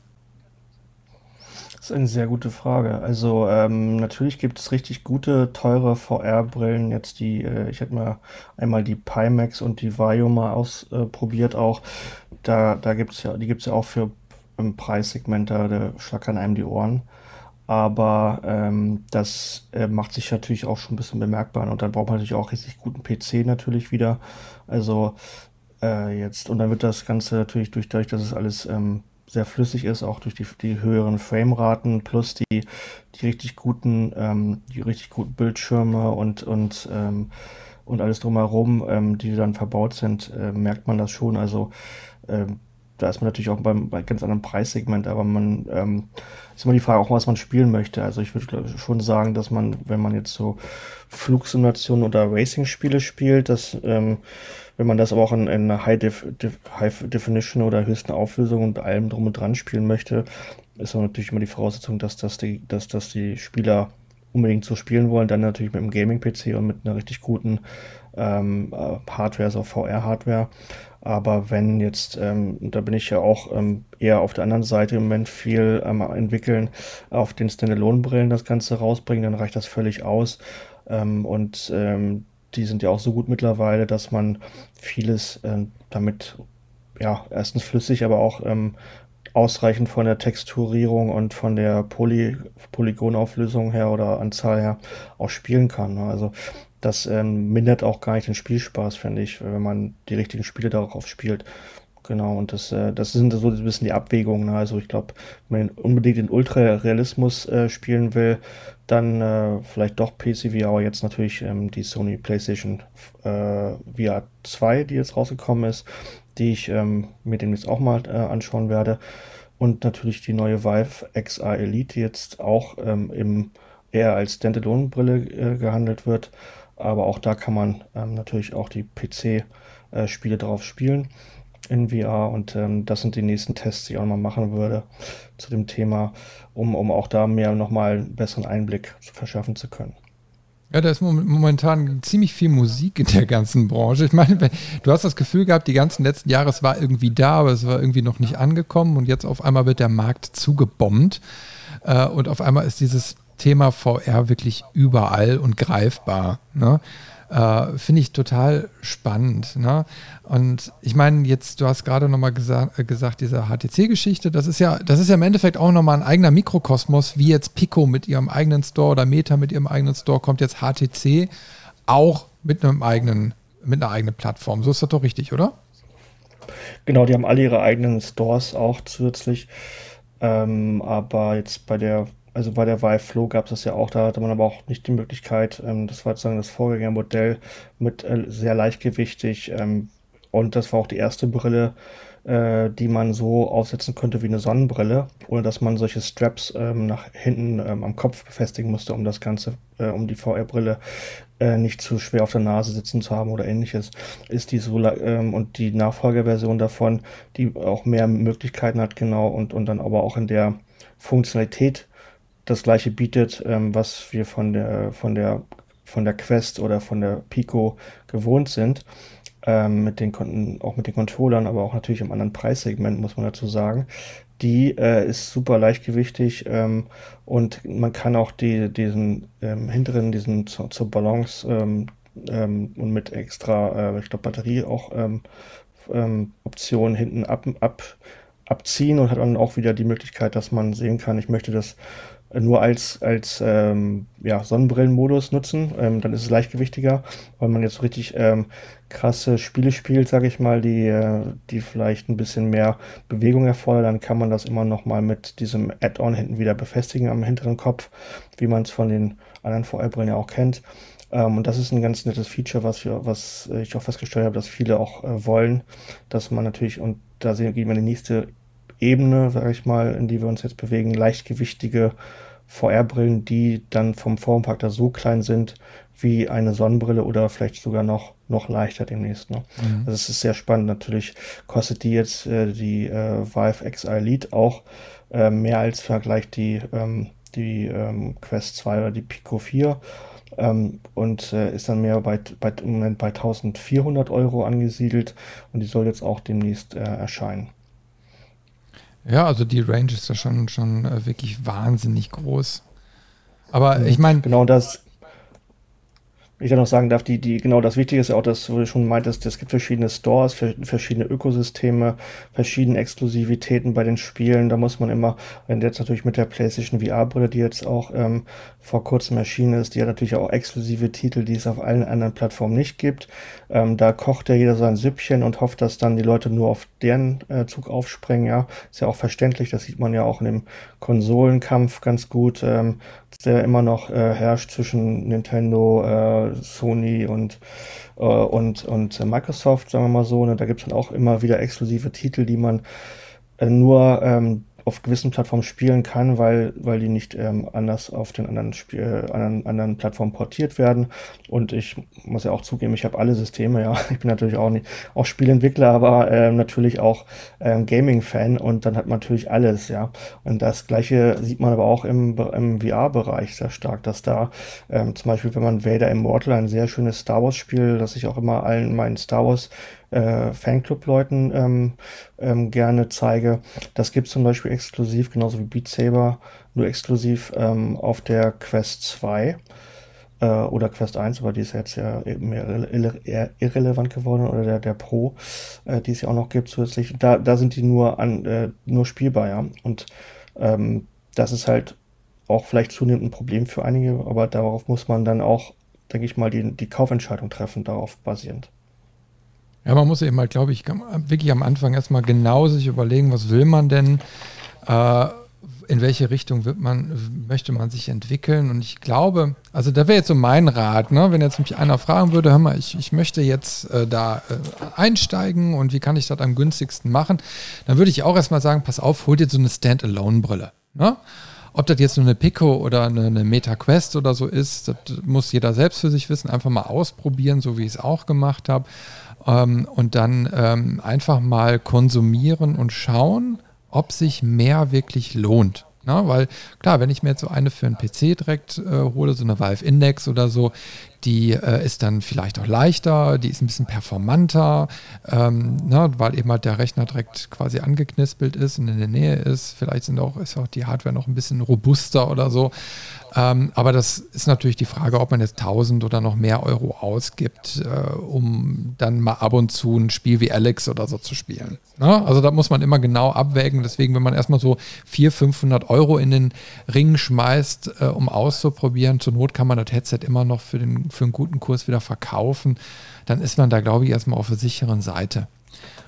Das ist eine sehr gute Frage. Also ähm, natürlich gibt es richtig gute, teure VR-Brillen. Jetzt die, äh, ich hätte mal einmal die Pimax und die Vario mal ausprobiert äh, auch. Da, da gibt's ja, die gibt es ja auch für im Preissegment, da, da schlackern einem die Ohren. Aber ähm, das äh, macht sich natürlich auch schon ein bisschen bemerkbar. Und dann braucht man natürlich auch richtig guten PC natürlich wieder. Also äh, jetzt, und dann wird das Ganze natürlich durch, dadurch, dass es alles ähm, sehr flüssig ist, auch durch die, die höheren Frameraten plus die, die richtig guten, ähm, die richtig guten Bildschirme und, und, ähm, und alles drumherum, ähm, die dann verbaut sind, äh, merkt man das schon. Also ähm, da ist man natürlich auch beim, bei ganz anderen Preissegment, aber man ähm, ist immer die Frage auch, was man spielen möchte. Also ich würde schon sagen, dass man, wenn man jetzt so Flugsimulationen oder Racing-Spiele spielt, dass ähm, wenn man das aber auch in, in High, Def, Def, High Definition oder höchsten Auflösung und allem drum und dran spielen möchte, ist natürlich immer die Voraussetzung, dass das die, dass das die Spieler unbedingt so spielen wollen, dann natürlich mit einem Gaming-PC und mit einer richtig guten ähm, äh, Hardware, so VR-Hardware. Aber wenn jetzt, ähm, da bin ich ja auch ähm, eher auf der anderen Seite im Moment viel ähm, entwickeln, auf den Standalone-Brillen das Ganze rausbringen, dann reicht das völlig aus. Ähm, und ähm, die sind ja auch so gut mittlerweile, dass man vieles ähm, damit, ja, erstens flüssig, aber auch ähm, ausreichend von der Texturierung und von der Poly Polygonauflösung her oder Anzahl her auch spielen kann. Ne? Also das ähm, mindert auch gar nicht den Spielspaß, finde ich, wenn man die richtigen Spiele darauf spielt. Genau, und das, äh, das sind so ein bisschen die Abwägungen. Ne? Also ich glaube, wenn man unbedingt den Ultra-Realismus äh, spielen will, dann äh, vielleicht doch PCVR, aber jetzt natürlich ähm, die Sony PlayStation äh, VR 2, die jetzt rausgekommen ist, die ich ähm, mir demnächst auch mal äh, anschauen werde. Und natürlich die neue Vive XR Elite, die jetzt auch ähm, im, eher als Standalone-Brille äh, gehandelt wird. Aber auch da kann man ähm, natürlich auch die PC-Spiele äh, drauf spielen in VR und ähm, das sind die nächsten Tests, die ich auch mal machen würde zu dem Thema, um, um auch da mehr nochmal einen besseren Einblick verschaffen zu können. Ja, da ist momentan ziemlich viel Musik in der ganzen Branche. Ich meine, du hast das Gefühl gehabt, die ganzen letzten Jahre, es war irgendwie da, aber es war irgendwie noch nicht angekommen und jetzt auf einmal wird der Markt zugebombt äh, und auf einmal ist dieses Thema VR wirklich überall und greifbar. Ne? Äh, Finde ich total spannend. Ne? Und ich meine, jetzt, du hast gerade nochmal gesa äh, gesagt, diese HTC-Geschichte, das ist ja, das ist ja im Endeffekt auch nochmal ein eigener Mikrokosmos, wie jetzt Pico mit ihrem eigenen Store oder Meta mit ihrem eigenen Store, kommt jetzt HTC auch mit einem eigenen, mit einer eigenen Plattform. So ist das doch richtig, oder? Genau, die haben alle ihre eigenen Stores auch zusätzlich. Ähm, aber jetzt bei der also bei der Vive Flow gab es das ja auch, da hatte man aber auch nicht die Möglichkeit, ähm, das war sozusagen das Vorgängermodell mit äh, sehr leichtgewichtig ähm, und das war auch die erste Brille, äh, die man so aufsetzen könnte wie eine Sonnenbrille, ohne dass man solche Straps ähm, nach hinten ähm, am Kopf befestigen musste, um das Ganze, äh, um die VR-Brille äh, nicht zu schwer auf der Nase sitzen zu haben oder ähnliches. Ist die so ähm, und die Nachfolgerversion davon, die auch mehr Möglichkeiten hat, genau, und, und dann aber auch in der Funktionalität das gleiche bietet, ähm, was wir von der, von der, von der Quest oder von der Pico gewohnt sind. Ähm, mit den auch mit den Controllern, aber auch natürlich im anderen Preissegment, muss man dazu sagen. Die äh, ist super leichtgewichtig ähm, und man kann auch die, diesen ähm, hinteren, diesen zur, zur Balance ähm, ähm, und mit extra, äh, ich glaube, Batterie auch Optionen hinten ab, ab, abziehen und hat dann auch wieder die Möglichkeit, dass man sehen kann, ich möchte das nur als, als ähm, ja, Sonnenbrillenmodus nutzen. Ähm, dann ist es leichtgewichtiger. Wenn man jetzt richtig ähm, krasse Spiele spielt, sage ich mal, die, äh, die vielleicht ein bisschen mehr Bewegung erfordern, dann kann man das immer noch mal mit diesem Add-on hinten wieder befestigen am hinteren Kopf, wie man es von den anderen VR-Brillen ja auch kennt. Ähm, und das ist ein ganz nettes Feature, was, wir, was ich auch festgestellt habe, dass viele auch äh, wollen, dass man natürlich, und da sehen, wir in die nächste Ebene, sage ich mal, in die wir uns jetzt bewegen, leichtgewichtige VR-Brillen, die dann vom Formfaktor so klein sind wie eine Sonnenbrille oder vielleicht sogar noch, noch leichter demnächst. Ne? Mhm. Also es ist sehr spannend. Natürlich kostet die jetzt äh, die äh, Vive XI Elite auch äh, mehr als Vergleich die, ähm, die ähm, Quest 2 oder die Pico 4. Ähm, und äh, ist dann mehr bei, bei, im Moment bei 1400 Euro angesiedelt und die soll jetzt auch demnächst äh, erscheinen. Ja, also die Range ist da schon, schon äh, wirklich wahnsinnig groß. Aber ich meine. Genau das ich dann noch sagen darf, die, die, genau das Wichtige ist ja auch, dass du schon meintest, es gibt verschiedene Stores, verschiedene Ökosysteme, verschiedene Exklusivitäten bei den Spielen. Da muss man immer, wenn jetzt natürlich mit der PlayStation VR-Brille, die jetzt auch ähm, vor kurzem erschienen ist, die hat natürlich auch exklusive Titel, die es auf allen anderen Plattformen nicht gibt. Ähm, da kocht ja jeder sein Süppchen und hofft, dass dann die Leute nur auf deren äh, Zug aufspringen. Ja, ist ja auch verständlich. Das sieht man ja auch in dem Konsolenkampf ganz gut. Ähm, der immer noch äh, herrscht zwischen Nintendo, äh, Sony und, äh, und, und Microsoft, sagen wir mal so. Ne? Da gibt es dann auch immer wieder exklusive Titel, die man äh, nur ähm, auf gewissen Plattformen spielen kann, weil, weil die nicht ähm, anders auf den anderen, Spiel, äh, anderen, anderen Plattformen portiert werden. Und ich muss ja auch zugeben, ich habe alle Systeme, ja. *laughs* Ich bin natürlich auch nicht auch Spielentwickler, aber äh, natürlich auch ähm, Gaming-Fan und dann hat man natürlich alles, ja. Und das gleiche sieht man aber auch im, im VR-Bereich sehr stark, dass da ähm, zum Beispiel, wenn man Vader Immortal, ein sehr schönes Star Wars-Spiel, das ich auch immer allen meinen Star Wars äh, Fanclub-Leuten ähm, ähm, gerne zeige. Das gibt es zum Beispiel exklusiv, genauso wie Beat Saber, nur exklusiv ähm, auf der Quest 2 äh, oder Quest 1, aber die ist jetzt ja mehr irre irrelevant geworden, oder der, der Pro, äh, die es ja auch noch gibt zusätzlich. Da, da sind die nur, an, äh, nur spielbar, ja. Und ähm, das ist halt auch vielleicht zunehmend ein Problem für einige, aber darauf muss man dann auch, denke ich mal, die, die Kaufentscheidung treffen, darauf basierend. Ja, man muss eben halt, glaube ich, wirklich am Anfang erstmal genau sich überlegen, was will man denn, äh, in welche Richtung wird man, möchte man sich entwickeln. Und ich glaube, also da wäre jetzt so mein Rat, ne? wenn jetzt mich einer fragen würde, hör mal, ich, ich möchte jetzt äh, da äh, einsteigen und wie kann ich das am günstigsten machen, dann würde ich auch erstmal sagen, pass auf, hol dir so eine Standalone-Brille. Ne? Ob das jetzt nur eine Pico oder eine, eine Meta Quest oder so ist, das muss jeder selbst für sich wissen. Einfach mal ausprobieren, so wie ich es auch gemacht habe ähm, und dann ähm, einfach mal konsumieren und schauen, ob sich mehr wirklich lohnt. Na, weil klar, wenn ich mir jetzt so eine für einen PC direkt äh, hole, so eine Valve Index oder so, die äh, ist dann vielleicht auch leichter, die ist ein bisschen performanter, ähm, na, weil eben halt der Rechner direkt quasi angeknispelt ist und in der Nähe ist. Vielleicht sind auch, ist auch die Hardware noch ein bisschen robuster oder so. Ähm, aber das ist natürlich die Frage, ob man jetzt 1000 oder noch mehr Euro ausgibt, äh, um dann mal ab und zu ein Spiel wie Alex oder so zu spielen. Ne? Also da muss man immer genau abwägen. Deswegen, wenn man erstmal so 400, 500 Euro in den Ring schmeißt, äh, um auszuprobieren, zur Not kann man das Headset immer noch für, den, für einen guten Kurs wieder verkaufen. Dann ist man da, glaube ich, erstmal auf der sicheren Seite.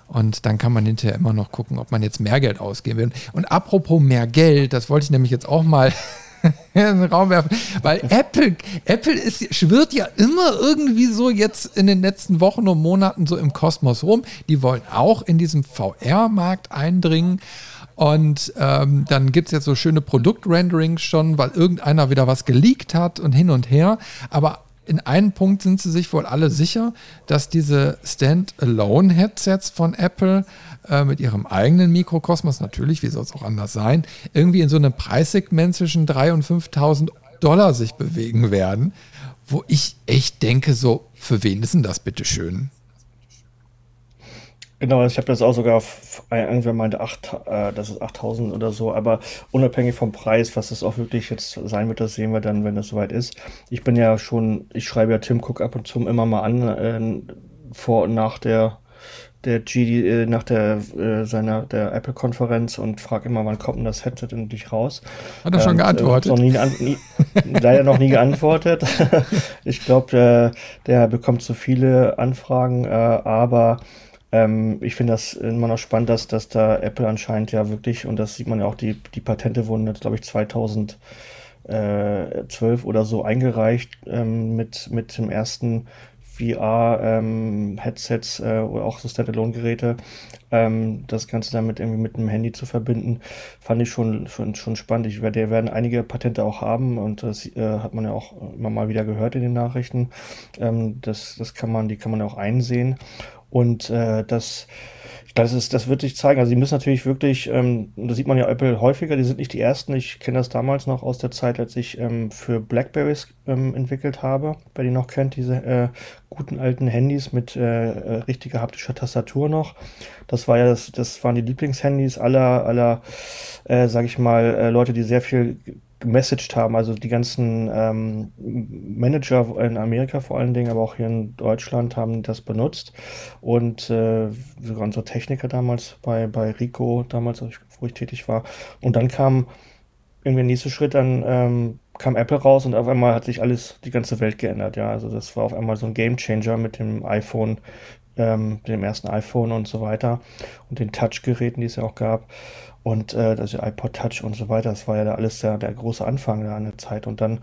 Und dann kann man hinterher immer noch gucken, ob man jetzt mehr Geld ausgeben will. Und apropos mehr Geld, das wollte ich nämlich jetzt auch mal *laughs* *laughs* in den Raum werfen. Weil Apple, Apple ist, schwirrt ja immer irgendwie so jetzt in den letzten Wochen und Monaten so im Kosmos rum. Die wollen auch in diesem VR-Markt eindringen. Und ähm, dann gibt es jetzt so schöne Produktrenderings schon, weil irgendeiner wieder was geleakt hat und hin und her. Aber in einem Punkt sind sie sich wohl alle sicher, dass diese Standalone-Headsets von Apple äh, mit ihrem eigenen Mikrokosmos, natürlich, wie soll es auch anders sein, irgendwie in so einem Preissegment zwischen 3.000 und 5.000 Dollar sich bewegen werden, wo ich echt denke, so, für wen ist denn das bitte schön? Genau, ich habe das auch sogar, irgendwer meinte, 8, äh, das ist 8000 oder so, aber unabhängig vom Preis, was das auch wirklich jetzt sein wird, das sehen wir dann, wenn das soweit ist. Ich bin ja schon, ich schreibe ja Tim Cook ab und zu immer mal an, äh, vor und nach der der GD äh, nach der äh, seiner der Apple Konferenz und frage immer, wann kommt denn das Headset endlich raus? Hat er schon ähm, geantwortet? Noch nie, nie, leider noch nie geantwortet. *laughs* ich glaube, der, der bekommt so viele Anfragen, äh, aber ähm, ich finde das immer noch spannend, dass, dass da Apple anscheinend ja wirklich, und das sieht man ja auch, die, die Patente wurden jetzt, glaube ich, 2012 oder so eingereicht ähm, mit, mit dem ersten VR-Headsets ähm, äh, oder auch so Standalone-Geräte, ähm, das Ganze damit irgendwie mit einem Handy zu verbinden, fand ich schon, schon, schon spannend. Ich werde, werden einige Patente auch haben und das äh, hat man ja auch immer mal wieder gehört in den Nachrichten. Ähm, das, das kann man, die kann man auch einsehen. Und äh, das, das, ist, das wird sich zeigen. Also, sie müssen natürlich wirklich, ähm, das sieht man ja Apple häufiger, die sind nicht die ersten. Ich kenne das damals noch aus der Zeit, als ich ähm, für Blackberries ähm, entwickelt habe. Wer die noch kennt, diese äh, guten alten Handys mit äh, äh richtiger haptischer Tastatur noch. Das war ja das, das waren die Lieblingshandys aller, aller, äh, sag ich mal, äh, Leute, die sehr viel gemessaged haben. Also die ganzen ähm, Manager in Amerika vor allen Dingen, aber auch hier in Deutschland haben das benutzt. Und äh, sogar unsere Techniker damals bei, bei Rico, damals, wo ich tätig war. Und dann kam irgendwie der nächste Schritt, dann ähm, kam Apple raus und auf einmal hat sich alles, die ganze Welt geändert. Ja, also das war auf einmal so ein Game Changer mit dem iPhone, ähm, dem ersten iPhone und so weiter und den Touch-Geräten, die es ja auch gab. Und äh, das iPod Touch und so weiter, das war ja da alles der, der große Anfang da an der Zeit. Und dann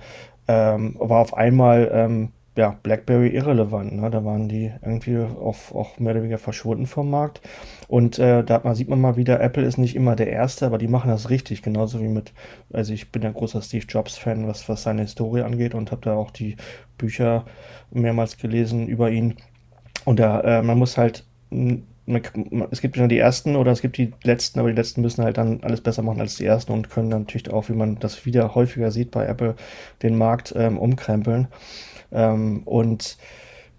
ähm, war auf einmal ähm, ja, BlackBerry irrelevant. Ne? Da waren die irgendwie auf, auch mehr oder weniger verschwunden vom Markt. Und äh, da sieht man mal wieder, Apple ist nicht immer der Erste, aber die machen das richtig. Genauso wie mit, also ich bin ein großer Steve Jobs-Fan, was, was seine Historie angeht und habe da auch die Bücher mehrmals gelesen über ihn. Und da, äh, man muss halt es gibt ja die ersten oder es gibt die letzten, aber die letzten müssen halt dann alles besser machen als die ersten und können dann natürlich auch, wie man das wieder häufiger sieht bei Apple, den Markt ähm, umkrempeln. Ähm, und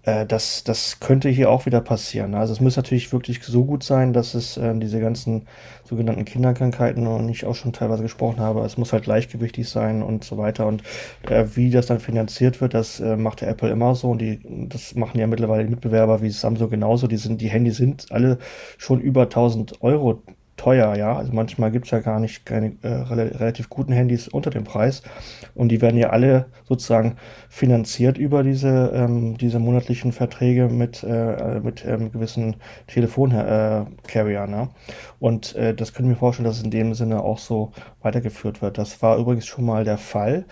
äh, das, das könnte hier auch wieder passieren. Also es muss natürlich wirklich so gut sein, dass es äh, diese ganzen sogenannten Kinderkrankheiten, und ich auch schon teilweise gesprochen habe, es muss halt gleichgewichtig sein und so weiter. Und äh, wie das dann finanziert wird, das äh, macht der Apple immer so. Und die, das machen ja mittlerweile die Mitbewerber wie Samsung genauso. Die sind, die Handys sind alle schon über 1000 Euro teuer, ja. Also manchmal gibt es ja gar nicht keine äh, relativ guten Handys unter dem Preis. Und die werden ja alle sozusagen finanziert über diese, ähm, diese monatlichen Verträge mit, äh, mit ähm, gewissen Telefoncarrier. Ne? Und äh, das können wir vorstellen, dass es in dem Sinne auch so weitergeführt wird. Das war übrigens schon mal der Fall.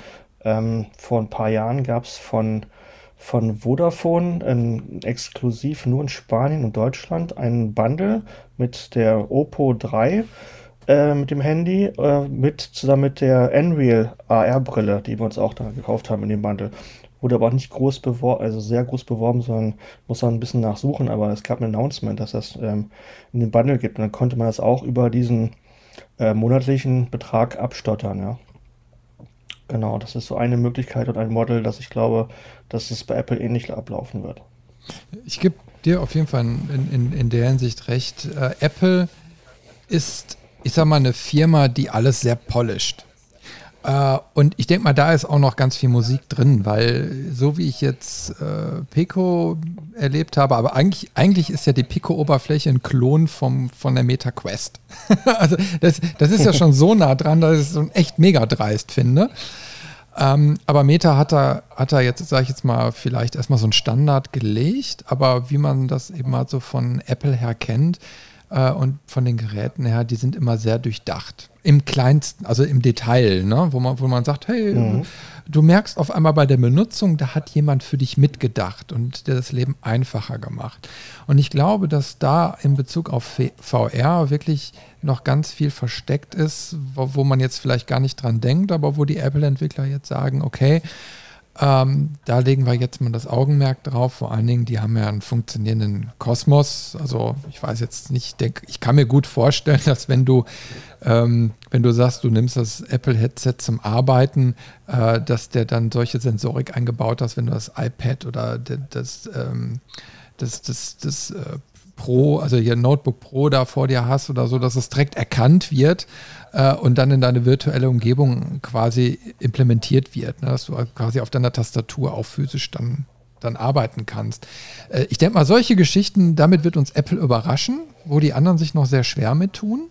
Ähm, vor ein paar Jahren gab es von von Vodafone, ähm, exklusiv nur in Spanien und Deutschland, einen Bundle mit der Oppo 3 äh, mit dem Handy, äh, mit zusammen mit der Unreal AR-Brille, die wir uns auch da gekauft haben in dem Bundle. Wurde aber auch nicht groß beworben, also sehr groß beworben, sondern muss man ein bisschen nachsuchen, aber es gab ein Announcement, dass das ähm, in dem Bundle gibt. Und dann konnte man das auch über diesen äh, monatlichen Betrag abstottern, ja. Genau, das ist so eine Möglichkeit und ein Model, dass ich glaube, dass es bei Apple ähnlich ablaufen wird. Ich gebe dir auf jeden Fall in, in, in der Hinsicht recht. Äh, Apple ist, ich sag mal, eine Firma, die alles sehr polished. Äh, und ich denke mal, da ist auch noch ganz viel Musik drin, weil so wie ich jetzt äh, Pico erlebt habe, aber eigentlich, eigentlich ist ja die Pico-Oberfläche ein Klon vom, von der Meta Quest. *laughs* also das, das ist ja schon so nah dran, dass ich es so echt mega dreist finde. Ähm, aber Meta hat da, hat da jetzt, sage ich jetzt mal, vielleicht erstmal so einen Standard gelegt, aber wie man das eben mal so von Apple her kennt äh, und von den Geräten her, die sind immer sehr durchdacht. Im kleinsten, also im Detail, ne? wo, man, wo man sagt, hey, mhm. du merkst auf einmal bei der Benutzung, da hat jemand für dich mitgedacht und dir das Leben einfacher gemacht. Und ich glaube, dass da in Bezug auf VR wirklich noch ganz viel versteckt ist, wo, wo man jetzt vielleicht gar nicht dran denkt, aber wo die Apple-Entwickler jetzt sagen, okay, ähm, da legen wir jetzt mal das Augenmerk drauf. Vor allen Dingen, die haben ja einen funktionierenden Kosmos. Also ich weiß jetzt nicht, ich denke, ich kann mir gut vorstellen, *laughs* dass wenn du, ähm, wenn du sagst, du nimmst das Apple-Headset zum Arbeiten, äh, dass der dann solche Sensorik eingebaut hast, wenn du das iPad oder das, ähm, das, das, das äh, Pro, also hier Notebook Pro da vor dir hast oder so, dass es direkt erkannt wird äh, und dann in deine virtuelle Umgebung quasi implementiert wird, ne? dass du quasi auf deiner Tastatur auch physisch dann, dann arbeiten kannst. Äh, ich denke mal, solche Geschichten, damit wird uns Apple überraschen, wo die anderen sich noch sehr schwer mit tun.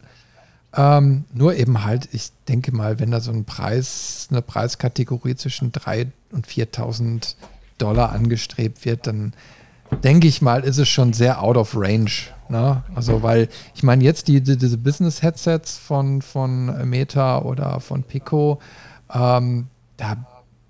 Ähm, nur eben halt, ich denke mal, wenn da so ein Preis, eine Preiskategorie zwischen 3.000 und 4.000 Dollar angestrebt wird, dann denke ich mal, ist es schon sehr out of range. Ne? Also, weil ich meine, jetzt die, die, diese Business-Headsets von, von Meta oder von Pico, ähm, da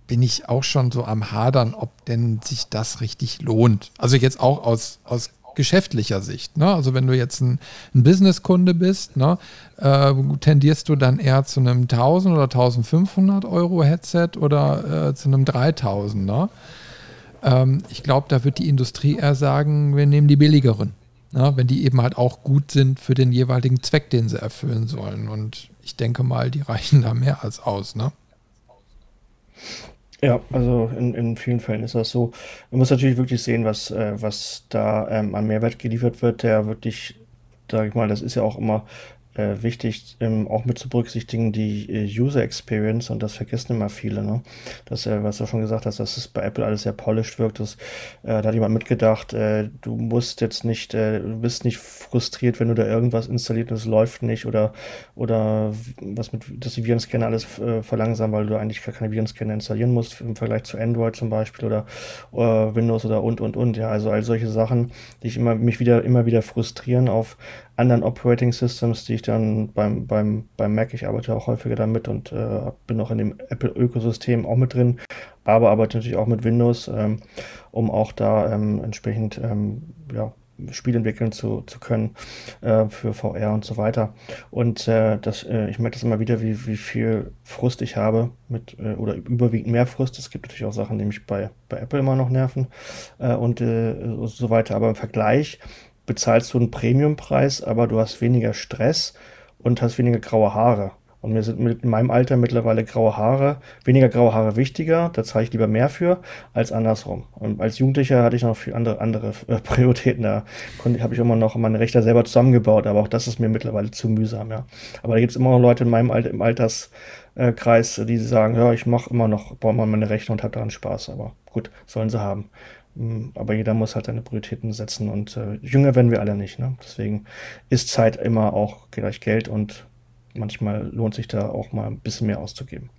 bin ich auch schon so am Hadern, ob denn sich das richtig lohnt. Also jetzt auch aus, aus geschäftlicher Sicht. Ne? Also wenn du jetzt ein, ein Businesskunde bist, ne, äh, tendierst du dann eher zu einem 1000 oder 1500 Euro Headset oder äh, zu einem 3000. Ne? Ähm, ich glaube, da wird die Industrie eher sagen, wir nehmen die billigeren. Na, wenn die eben halt auch gut sind für den jeweiligen Zweck, den sie erfüllen sollen. Und ich denke mal, die reichen da mehr als aus, ne? Ja, also in, in vielen Fällen ist das so. Man muss natürlich wirklich sehen, was, äh, was da ähm, an Mehrwert geliefert wird, der wirklich, sage ich mal, das ist ja auch immer äh, wichtig, ähm, auch mit zu berücksichtigen, die äh, User Experience und das vergessen immer viele. Ne? Das, äh, was du schon gesagt hast, dass es bei Apple alles sehr polished wirkt, das, äh, da hat jemand mitgedacht, äh, du musst jetzt nicht, du bist nicht frustriert, wenn du da irgendwas installiert und es läuft nicht oder, oder was mit, dass die Virenscanner alles verlangsamen, weil du eigentlich gar keine Virenscanner installieren musst im Vergleich zu Android zum Beispiel oder Windows oder und und und. Ja, also all solche Sachen, die ich immer, mich wieder, immer wieder frustrieren auf anderen Operating Systems, die ich dann beim, beim, beim Mac, ich arbeite auch häufiger damit und äh, bin auch in dem Apple-Ökosystem auch mit drin, aber arbeite natürlich auch mit Windows, ähm, um auch da ähm, entsprechend ähm, ja, Spiel entwickeln zu, zu können äh, für VR und so weiter. Und äh, das, äh, ich merke das immer wieder, wie, wie viel Frust ich habe mit äh, oder überwiegend mehr Frust. Es gibt natürlich auch Sachen, die mich bei, bei Apple immer noch nerven äh, und äh, so weiter. Aber im Vergleich bezahlst du einen Premiumpreis, aber du hast weniger Stress und hast weniger graue Haare. Und mir sind mit in meinem Alter mittlerweile graue Haare, weniger graue Haare wichtiger, da zahle ich lieber mehr für, als andersrum. Und als Jugendlicher hatte ich noch viel andere, andere äh, *laughs* Prioritäten. Da habe ich immer noch meine Rechte selber zusammengebaut, aber auch das ist mir mittlerweile zu mühsam, ja. Aber da gibt es immer noch Leute in meinem Alter, im Alterskreis, die sagen, ja, ich mache immer noch, baue mal meine Rechte und habe daran Spaß. Aber gut, sollen sie haben. Hm, aber jeder muss halt seine Prioritäten setzen und äh, jünger werden wir alle nicht. Ne? Deswegen ist Zeit immer auch gleich Geld und manchmal lohnt sich da auch mal ein bisschen mehr auszugeben.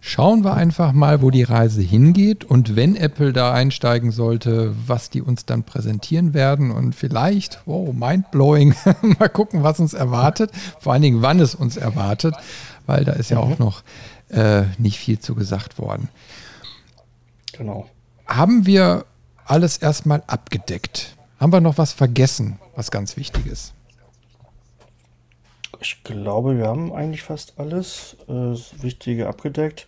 Schauen wir einfach mal, wo die Reise hingeht und wenn Apple da einsteigen sollte, was die uns dann präsentieren werden und vielleicht, wow, mindblowing, *laughs* mal gucken, was uns erwartet, vor allen Dingen, wann es uns erwartet, weil da ist ja mhm. auch noch äh, nicht viel zu gesagt worden. Genau haben wir alles erstmal abgedeckt? Haben wir noch was vergessen, was ganz wichtig ist? Ich glaube, wir haben eigentlich fast alles äh, Wichtige abgedeckt.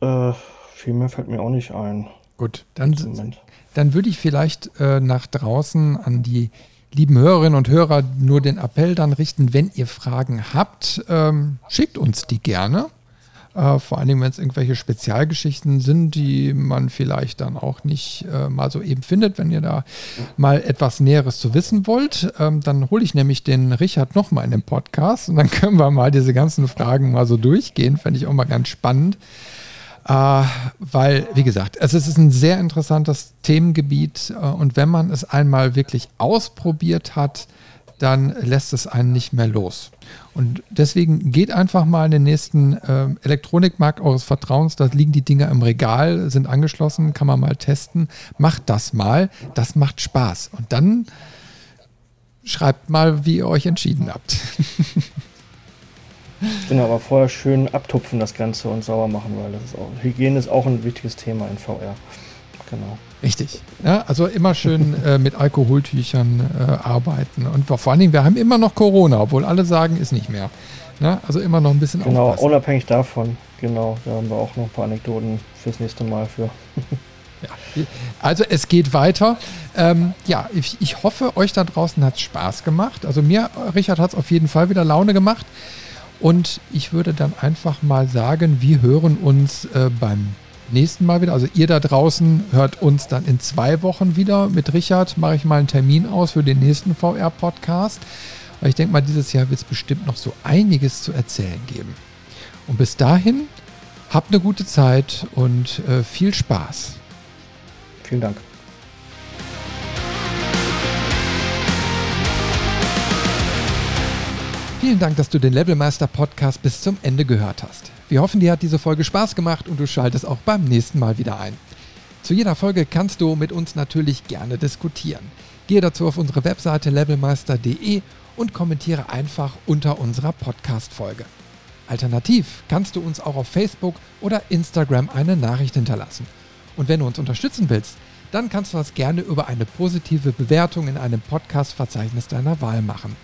Äh, viel mehr fällt mir auch nicht ein. Gut, dann, dann würde ich vielleicht äh, nach draußen an die lieben Hörerinnen und Hörer nur den Appell dann richten, wenn ihr Fragen habt, ähm, schickt uns die gerne. Äh, vor allen Dingen, wenn es irgendwelche Spezialgeschichten sind, die man vielleicht dann auch nicht äh, mal so eben findet. Wenn ihr da mal etwas Näheres zu wissen wollt, ähm, dann hole ich nämlich den Richard nochmal in den Podcast und dann *laughs* können wir mal diese ganzen Fragen mal so durchgehen. Fände ich auch mal ganz spannend. Äh, weil, wie gesagt, es ist ein sehr interessantes Themengebiet äh, und wenn man es einmal wirklich ausprobiert hat, dann lässt es einen nicht mehr los. Und deswegen geht einfach mal in den nächsten äh, Elektronikmarkt eures Vertrauens. Da liegen die Dinger im Regal, sind angeschlossen, kann man mal testen. Macht das mal, das macht Spaß. Und dann schreibt mal, wie ihr euch entschieden habt. Genau, aber vorher schön abtupfen das Ganze und sauber machen, weil das ist auch, Hygiene ist auch ein wichtiges Thema in VR. Genau. Richtig. Ja, also immer schön äh, mit Alkoholtüchern äh, arbeiten. Und vor allen Dingen, wir haben immer noch Corona, obwohl alle sagen, ist nicht mehr. Ja, also immer noch ein bisschen Genau, aufpassen. unabhängig davon. Genau, da haben wir auch noch ein paar Anekdoten fürs nächste Mal für. *laughs* ja, also es geht weiter. Ähm, ja, ich, ich, hoffe, euch da draußen hat es Spaß gemacht. Also mir, Richard, hat es auf jeden Fall wieder Laune gemacht. Und ich würde dann einfach mal sagen, wir hören uns äh, beim nächsten Mal wieder. Also ihr da draußen hört uns dann in zwei Wochen wieder. Mit Richard mache ich mal einen Termin aus für den nächsten VR-Podcast. Weil ich denke mal, dieses Jahr wird es bestimmt noch so einiges zu erzählen geben. Und bis dahin, habt eine gute Zeit und äh, viel Spaß. Vielen Dank. Vielen Dank, dass du den Levelmeister Podcast bis zum Ende gehört hast. Wir hoffen, dir hat diese Folge Spaß gemacht und du schaltest auch beim nächsten Mal wieder ein. Zu jeder Folge kannst du mit uns natürlich gerne diskutieren. Gehe dazu auf unsere Webseite levelmeister.de und kommentiere einfach unter unserer Podcast-Folge. Alternativ kannst du uns auch auf Facebook oder Instagram eine Nachricht hinterlassen. Und wenn du uns unterstützen willst, dann kannst du das gerne über eine positive Bewertung in einem Podcast-Verzeichnis deiner Wahl machen.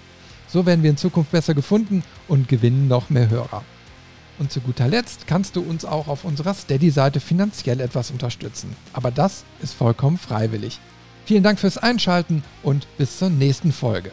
So werden wir in Zukunft besser gefunden und gewinnen noch mehr Hörer. Und zu guter Letzt kannst du uns auch auf unserer Steady-Seite finanziell etwas unterstützen. Aber das ist vollkommen freiwillig. Vielen Dank fürs Einschalten und bis zur nächsten Folge.